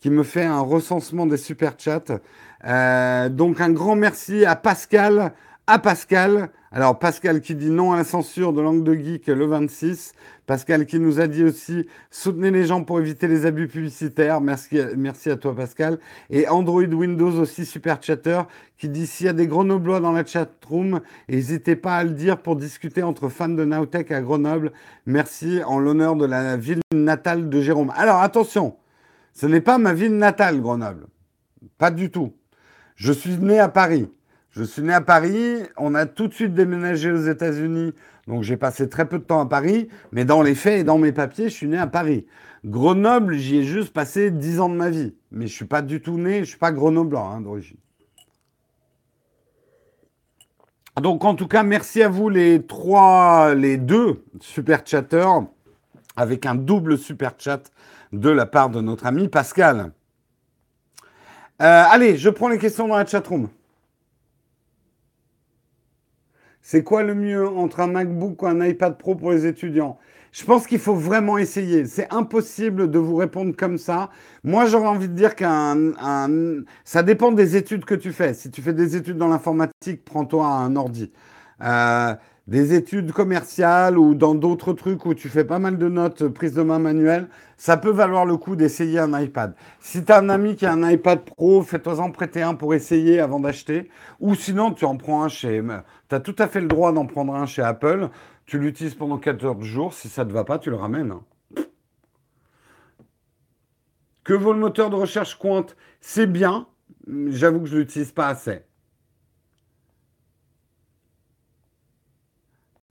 qui me fait un recensement des super chats. Euh, donc un grand merci à Pascal, à Pascal. Alors Pascal qui dit non à la censure de langue de geek le 26. Pascal qui nous a dit aussi soutenez les gens pour éviter les abus publicitaires. Merci, merci à toi Pascal. Et Android Windows aussi super chatter qui dit s'il y a des Grenoblois dans la chat room, n'hésitez pas à le dire pour discuter entre fans de Nowtech à Grenoble. Merci en l'honneur de la ville natale de Jérôme. Alors attention, ce n'est pas ma ville natale Grenoble. Pas du tout. Je suis né à Paris. Je suis né à Paris, on a tout de suite déménagé aux États-Unis, donc j'ai passé très peu de temps à Paris, mais dans les faits et dans mes papiers, je suis né à Paris. Grenoble, j'y ai juste passé 10 ans de ma vie, mais je suis pas du tout né, je suis pas grenoblois hein, d'origine. Donc en tout cas, merci à vous les trois, les deux super chatteurs, avec un double super chat de la part de notre ami Pascal. Euh, allez, je prends les questions dans la chatroom. C'est quoi le mieux entre un MacBook ou un iPad Pro pour les étudiants? Je pense qu'il faut vraiment essayer. C'est impossible de vous répondre comme ça. Moi, j'aurais envie de dire qu'un, ça dépend des études que tu fais. Si tu fais des études dans l'informatique, prends-toi un ordi. Euh, des études commerciales ou dans d'autres trucs où tu fais pas mal de notes euh, prise de main manuelle, ça peut valoir le coup d'essayer un iPad. Si tu un ami qui a un iPad Pro, fais-toi-en prêter un pour essayer avant d'acheter. Ou sinon, tu en prends un chez... Tu as tout à fait le droit d'en prendre un chez Apple. Tu l'utilises pendant 4 heures de jour. Si ça ne te va pas, tu le ramènes. Que vaut le moteur de recherche Quant? C'est bien. J'avoue que je ne l'utilise pas assez.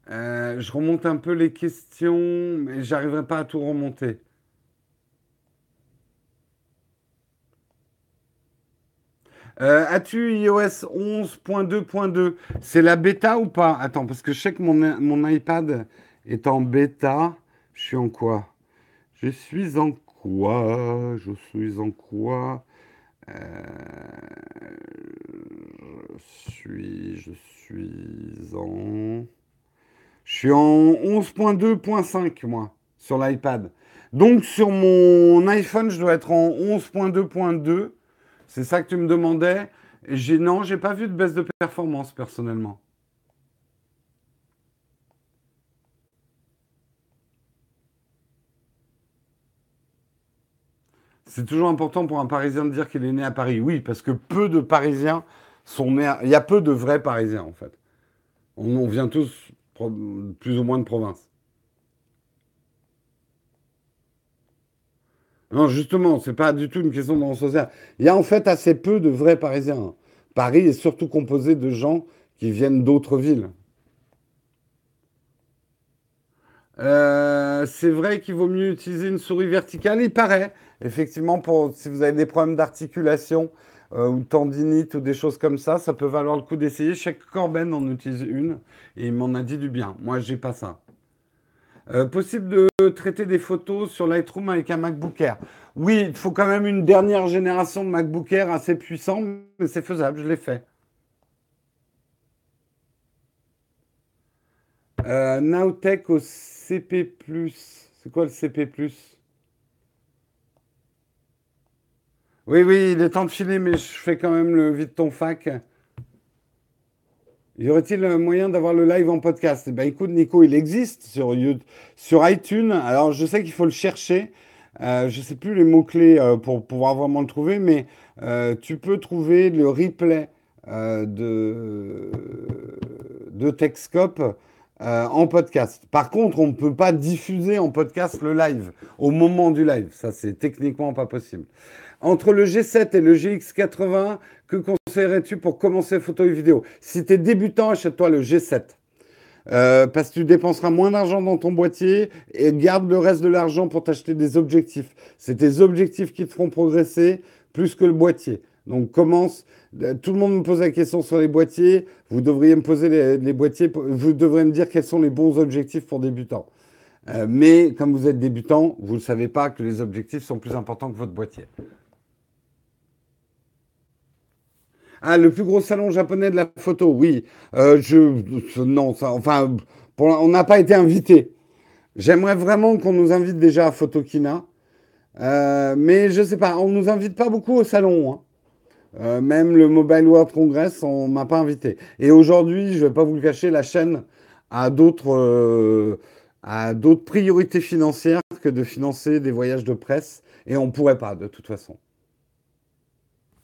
Euh, je remonte un peu les questions, mais j'arriverai pas à tout remonter. Euh, as-tu iOS 11.2.2 C'est la bêta ou pas? Attends, parce que je sais que mon, mon iPad est en bêta. Je suis en quoi? Je suis en quoi? Je suis en quoi? Je suis, je suis en, je suis en 11.2.5 moi sur l'iPad. Donc sur mon iPhone, je dois être en 11.2.2. C'est ça que tu me demandais. J'ai non, j'ai pas vu de baisse de performance personnellement. C'est toujours important pour un Parisien de dire qu'il est né à Paris. Oui, parce que peu de Parisiens sont nés. Il y a peu de vrais Parisiens en fait. On, vient tous plus ou moins de province. Non, justement, c'est pas du tout une question de social. Il y a en fait assez peu de vrais Parisiens. Paris est surtout composé de gens qui viennent d'autres villes. Euh, c'est vrai qu'il vaut mieux utiliser une souris verticale, il paraît. Effectivement, si vous avez des problèmes d'articulation euh, ou tendinite ou des choses comme ça, ça peut valoir le coup d'essayer. Chaque Corben en utilise une et il m'en a dit du bien. Moi, j'ai pas ça. Euh, possible de traiter des photos sur Lightroom avec un MacBook Air. Oui, il faut quand même une dernière génération de MacBook Air assez puissant, mais c'est faisable, je l'ai fait. Euh, Nowtech au CP+. C'est quoi le CP+. Oui, oui, il est temps de filer, mais je fais quand même le vide ton fac. Y aurait-il un moyen d'avoir le live en podcast? Eh bien, écoute, Nico, il existe sur, sur iTunes. Alors, je sais qu'il faut le chercher. Euh, je ne sais plus les mots-clés euh, pour pouvoir vraiment le trouver, mais euh, tu peux trouver le replay de, de en podcast. Par contre, on ne peut pas diffuser en podcast le live au moment du live. Ça, c'est techniquement pas possible. Entre le G7 et le GX80, que conseillerais-tu pour commencer photo et vidéo? Si tu es débutant, achète-toi le G7. Euh, parce que tu dépenseras moins d'argent dans ton boîtier et garde le reste de l'argent pour t'acheter des objectifs. C'est tes objectifs qui te feront progresser plus que le boîtier. Donc commence. Euh, tout le monde me pose la question sur les boîtiers. Vous devriez me poser les, boîtiers. Vous me dire quels sont les bons objectifs pour débutants. Euh, mais comme vous êtes débutant, vous ne savez pas que les objectifs sont plus importants que votre boîtier. Ah, le plus gros salon japonais de la photo, oui. Euh, je, non, ça, enfin, on n'a pas été invité. J'aimerais vraiment qu'on nous invite déjà à Photokina. Euh, mais je ne sais pas, on ne nous invite pas beaucoup au salon. Hein. Euh, même le Mobile World Congress, on ne m'a pas invité. Et aujourd'hui, je ne vais pas vous le cacher, la chaîne a d'autres priorités financières que de financer des voyages de presse. Et on ne pourrait pas, de toute façon.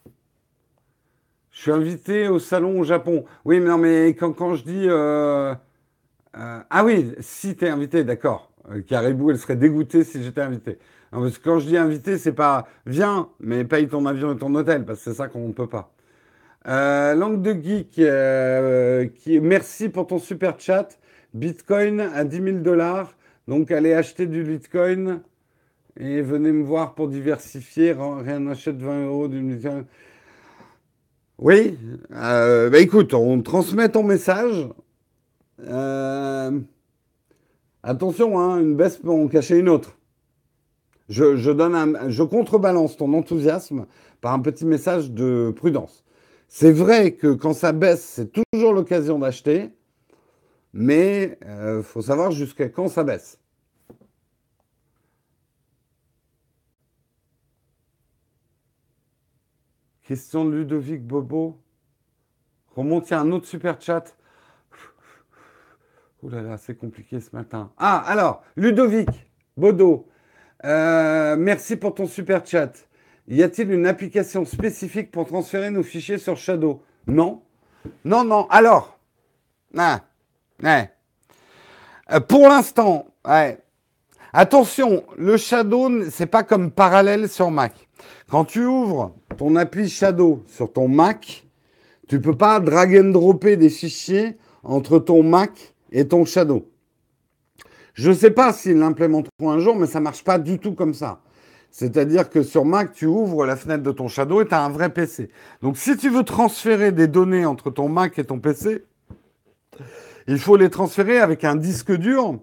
Je suis invité au salon au Japon. Oui, mais non, mais quand, quand je dis. Euh, euh, ah oui, si tu es invité, d'accord. Euh, Caribou, elle serait dégoûtée si j'étais invité. parce que quand je dis invité, c'est pas viens, mais paye ton avion et ton hôtel, parce que c'est ça qu'on ne peut pas. langue de geek, qui, merci pour ton super chat. Bitcoin à 10 000 dollars. Donc allez acheter du Bitcoin et venez me voir pour diversifier. Rien n'achète 20 euros du Bitcoin. Oui, euh, bah écoute, on transmet ton message. Euh, attention, hein, une baisse peut en cacher une autre. Je, contrebalance ton enthousiasme par un petit message de prudence. C'est vrai que quand ça baisse, c'est toujours l'occasion d'acheter, mais il euh, faut savoir jusqu'à quand ça baisse. Question de Ludovic Bobo. Remonte, à un autre super chat. Ouh là là, c'est compliqué ce matin. Ah, alors, Ludovic Bodo, euh, merci pour ton super chat. Y a-t-il une application spécifique pour transférer nos fichiers sur Shadow? Non. Non, non. Alors, ah, euh, pour l'instant, attention, le Shadow, c'est pas comme parallèle sur Mac. Quand tu ouvres ton appli Shadow sur ton Mac, tu ne peux pas drag and dropper des fichiers entre ton Mac et ton Shadow. Je ne sais pas s'ils l'implémenteront un jour, mais ça ne marche pas du tout comme ça. C'est-à-dire que sur Mac, tu ouvres la fenêtre de ton Shadow et tu as un vrai PC. Donc si tu veux transférer des données entre ton Mac et ton PC, il faut les transférer avec un disque dur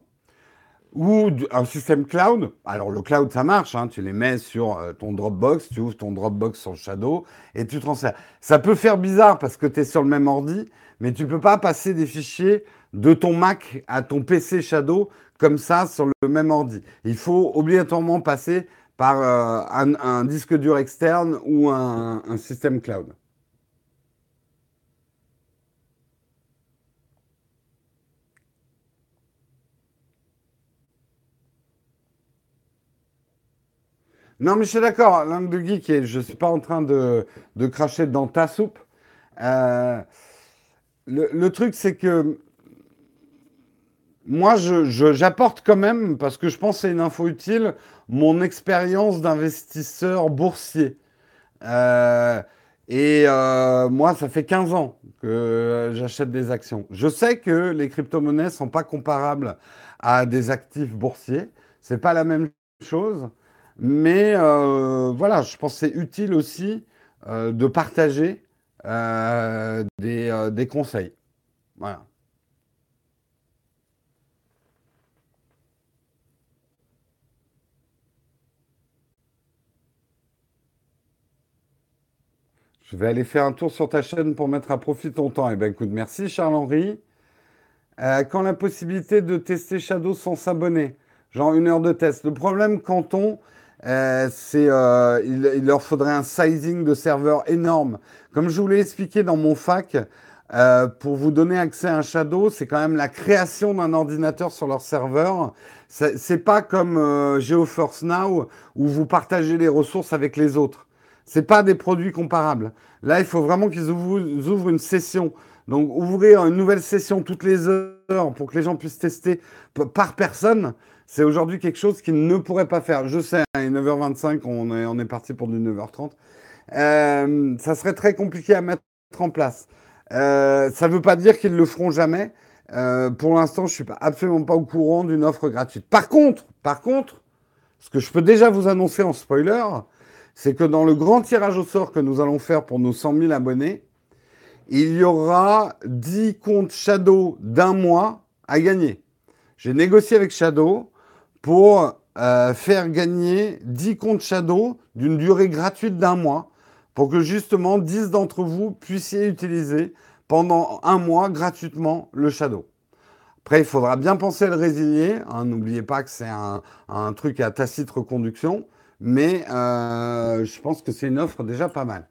ou un système cloud. Alors le cloud, ça marche, hein. tu les mets sur euh, ton Dropbox, tu ouvres ton Dropbox sur Shadow et tu transfères. Ça peut faire bizarre parce que tu es sur le même ordi, mais tu peux pas passer des fichiers de ton Mac à ton PC Shadow comme ça sur le même ordi. Il faut obligatoirement passer par euh, un, disque dur externe ou un système cloud. Non, mais je suis d'accord, langue de geek, et je ne suis pas en train de, cracher dans ta soupe. Euh, le, truc, c'est que moi, j'apporte quand même, parce que je pense que c'est une info utile, mon expérience d'investisseur boursier. Euh, et euh, moi, ça fait 15 ans que j'achète des actions. Je sais que les crypto-monnaies ne sont pas comparables à des actifs boursiers. Ce n'est pas la même chose. Mais euh, voilà, je pense que c'est utile aussi euh, de partager euh, des, conseils. Voilà. Je vais aller faire un tour sur ta chaîne pour mettre à profit ton temps. Eh bien, écoute, merci Charles-Henri. quand la possibilité de tester Shadow sans s'abonner? Genre une heure de test. Le problème, Canton, euh, c'est euh, il, leur faudrait un sizing de serveur énorme. Comme je vous l'ai expliqué dans mon fac, euh, pour vous donner accès à un Shadow, c'est quand même la création d'un ordinateur sur leur serveur. C'est pas comme GeoForce Now où vous partagez les ressources avec les autres. C'est pas des produits comparables. Là, il faut vraiment qu'ils ouvrent, une session. Donc, ouvrir une nouvelle session toutes les heures pour que les gens puissent tester par personne, c'est aujourd'hui quelque chose qu'ils ne pourraient pas faire. Je sais, à 9h25, on est, on est parti pour du 9h30. Euh, ça serait très compliqué à mettre en place. Euh, ça ne veut pas dire qu'ils ne le feront jamais. Euh, pour l'instant, je ne suis absolument pas au courant d'une offre gratuite. Par contre, par contre, ce que je peux déjà vous annoncer en spoiler, c'est que dans le grand tirage au sort que nous allons faire pour nos 100 000 abonnés, il y aura 10 comptes Shadow d'un mois à gagner. J'ai négocié avec Shadow pour euh, faire gagner 10 comptes Shadow d'une durée gratuite d'un mois pour que justement 10 d'entre vous puissiez utiliser pendant un mois gratuitement le Shadow. Après, il faudra bien penser à le résilier. Hein, n'oubliez pas que c'est un, truc à tacite reconduction. Mais euh, je pense que c'est une offre déjà pas mal.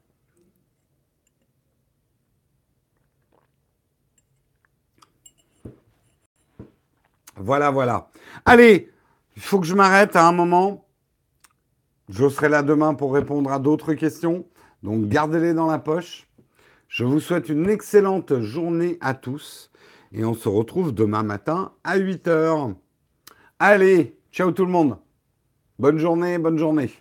Voilà, voilà. Allez, il faut que je m'arrête à un moment. Je serai là demain pour répondre à d'autres questions. Donc gardez-les dans la poche. Je vous souhaite une excellente journée à tous. Et on se retrouve demain matin à 8h. Allez, ciao tout le monde. Bonne journée, bonne journée.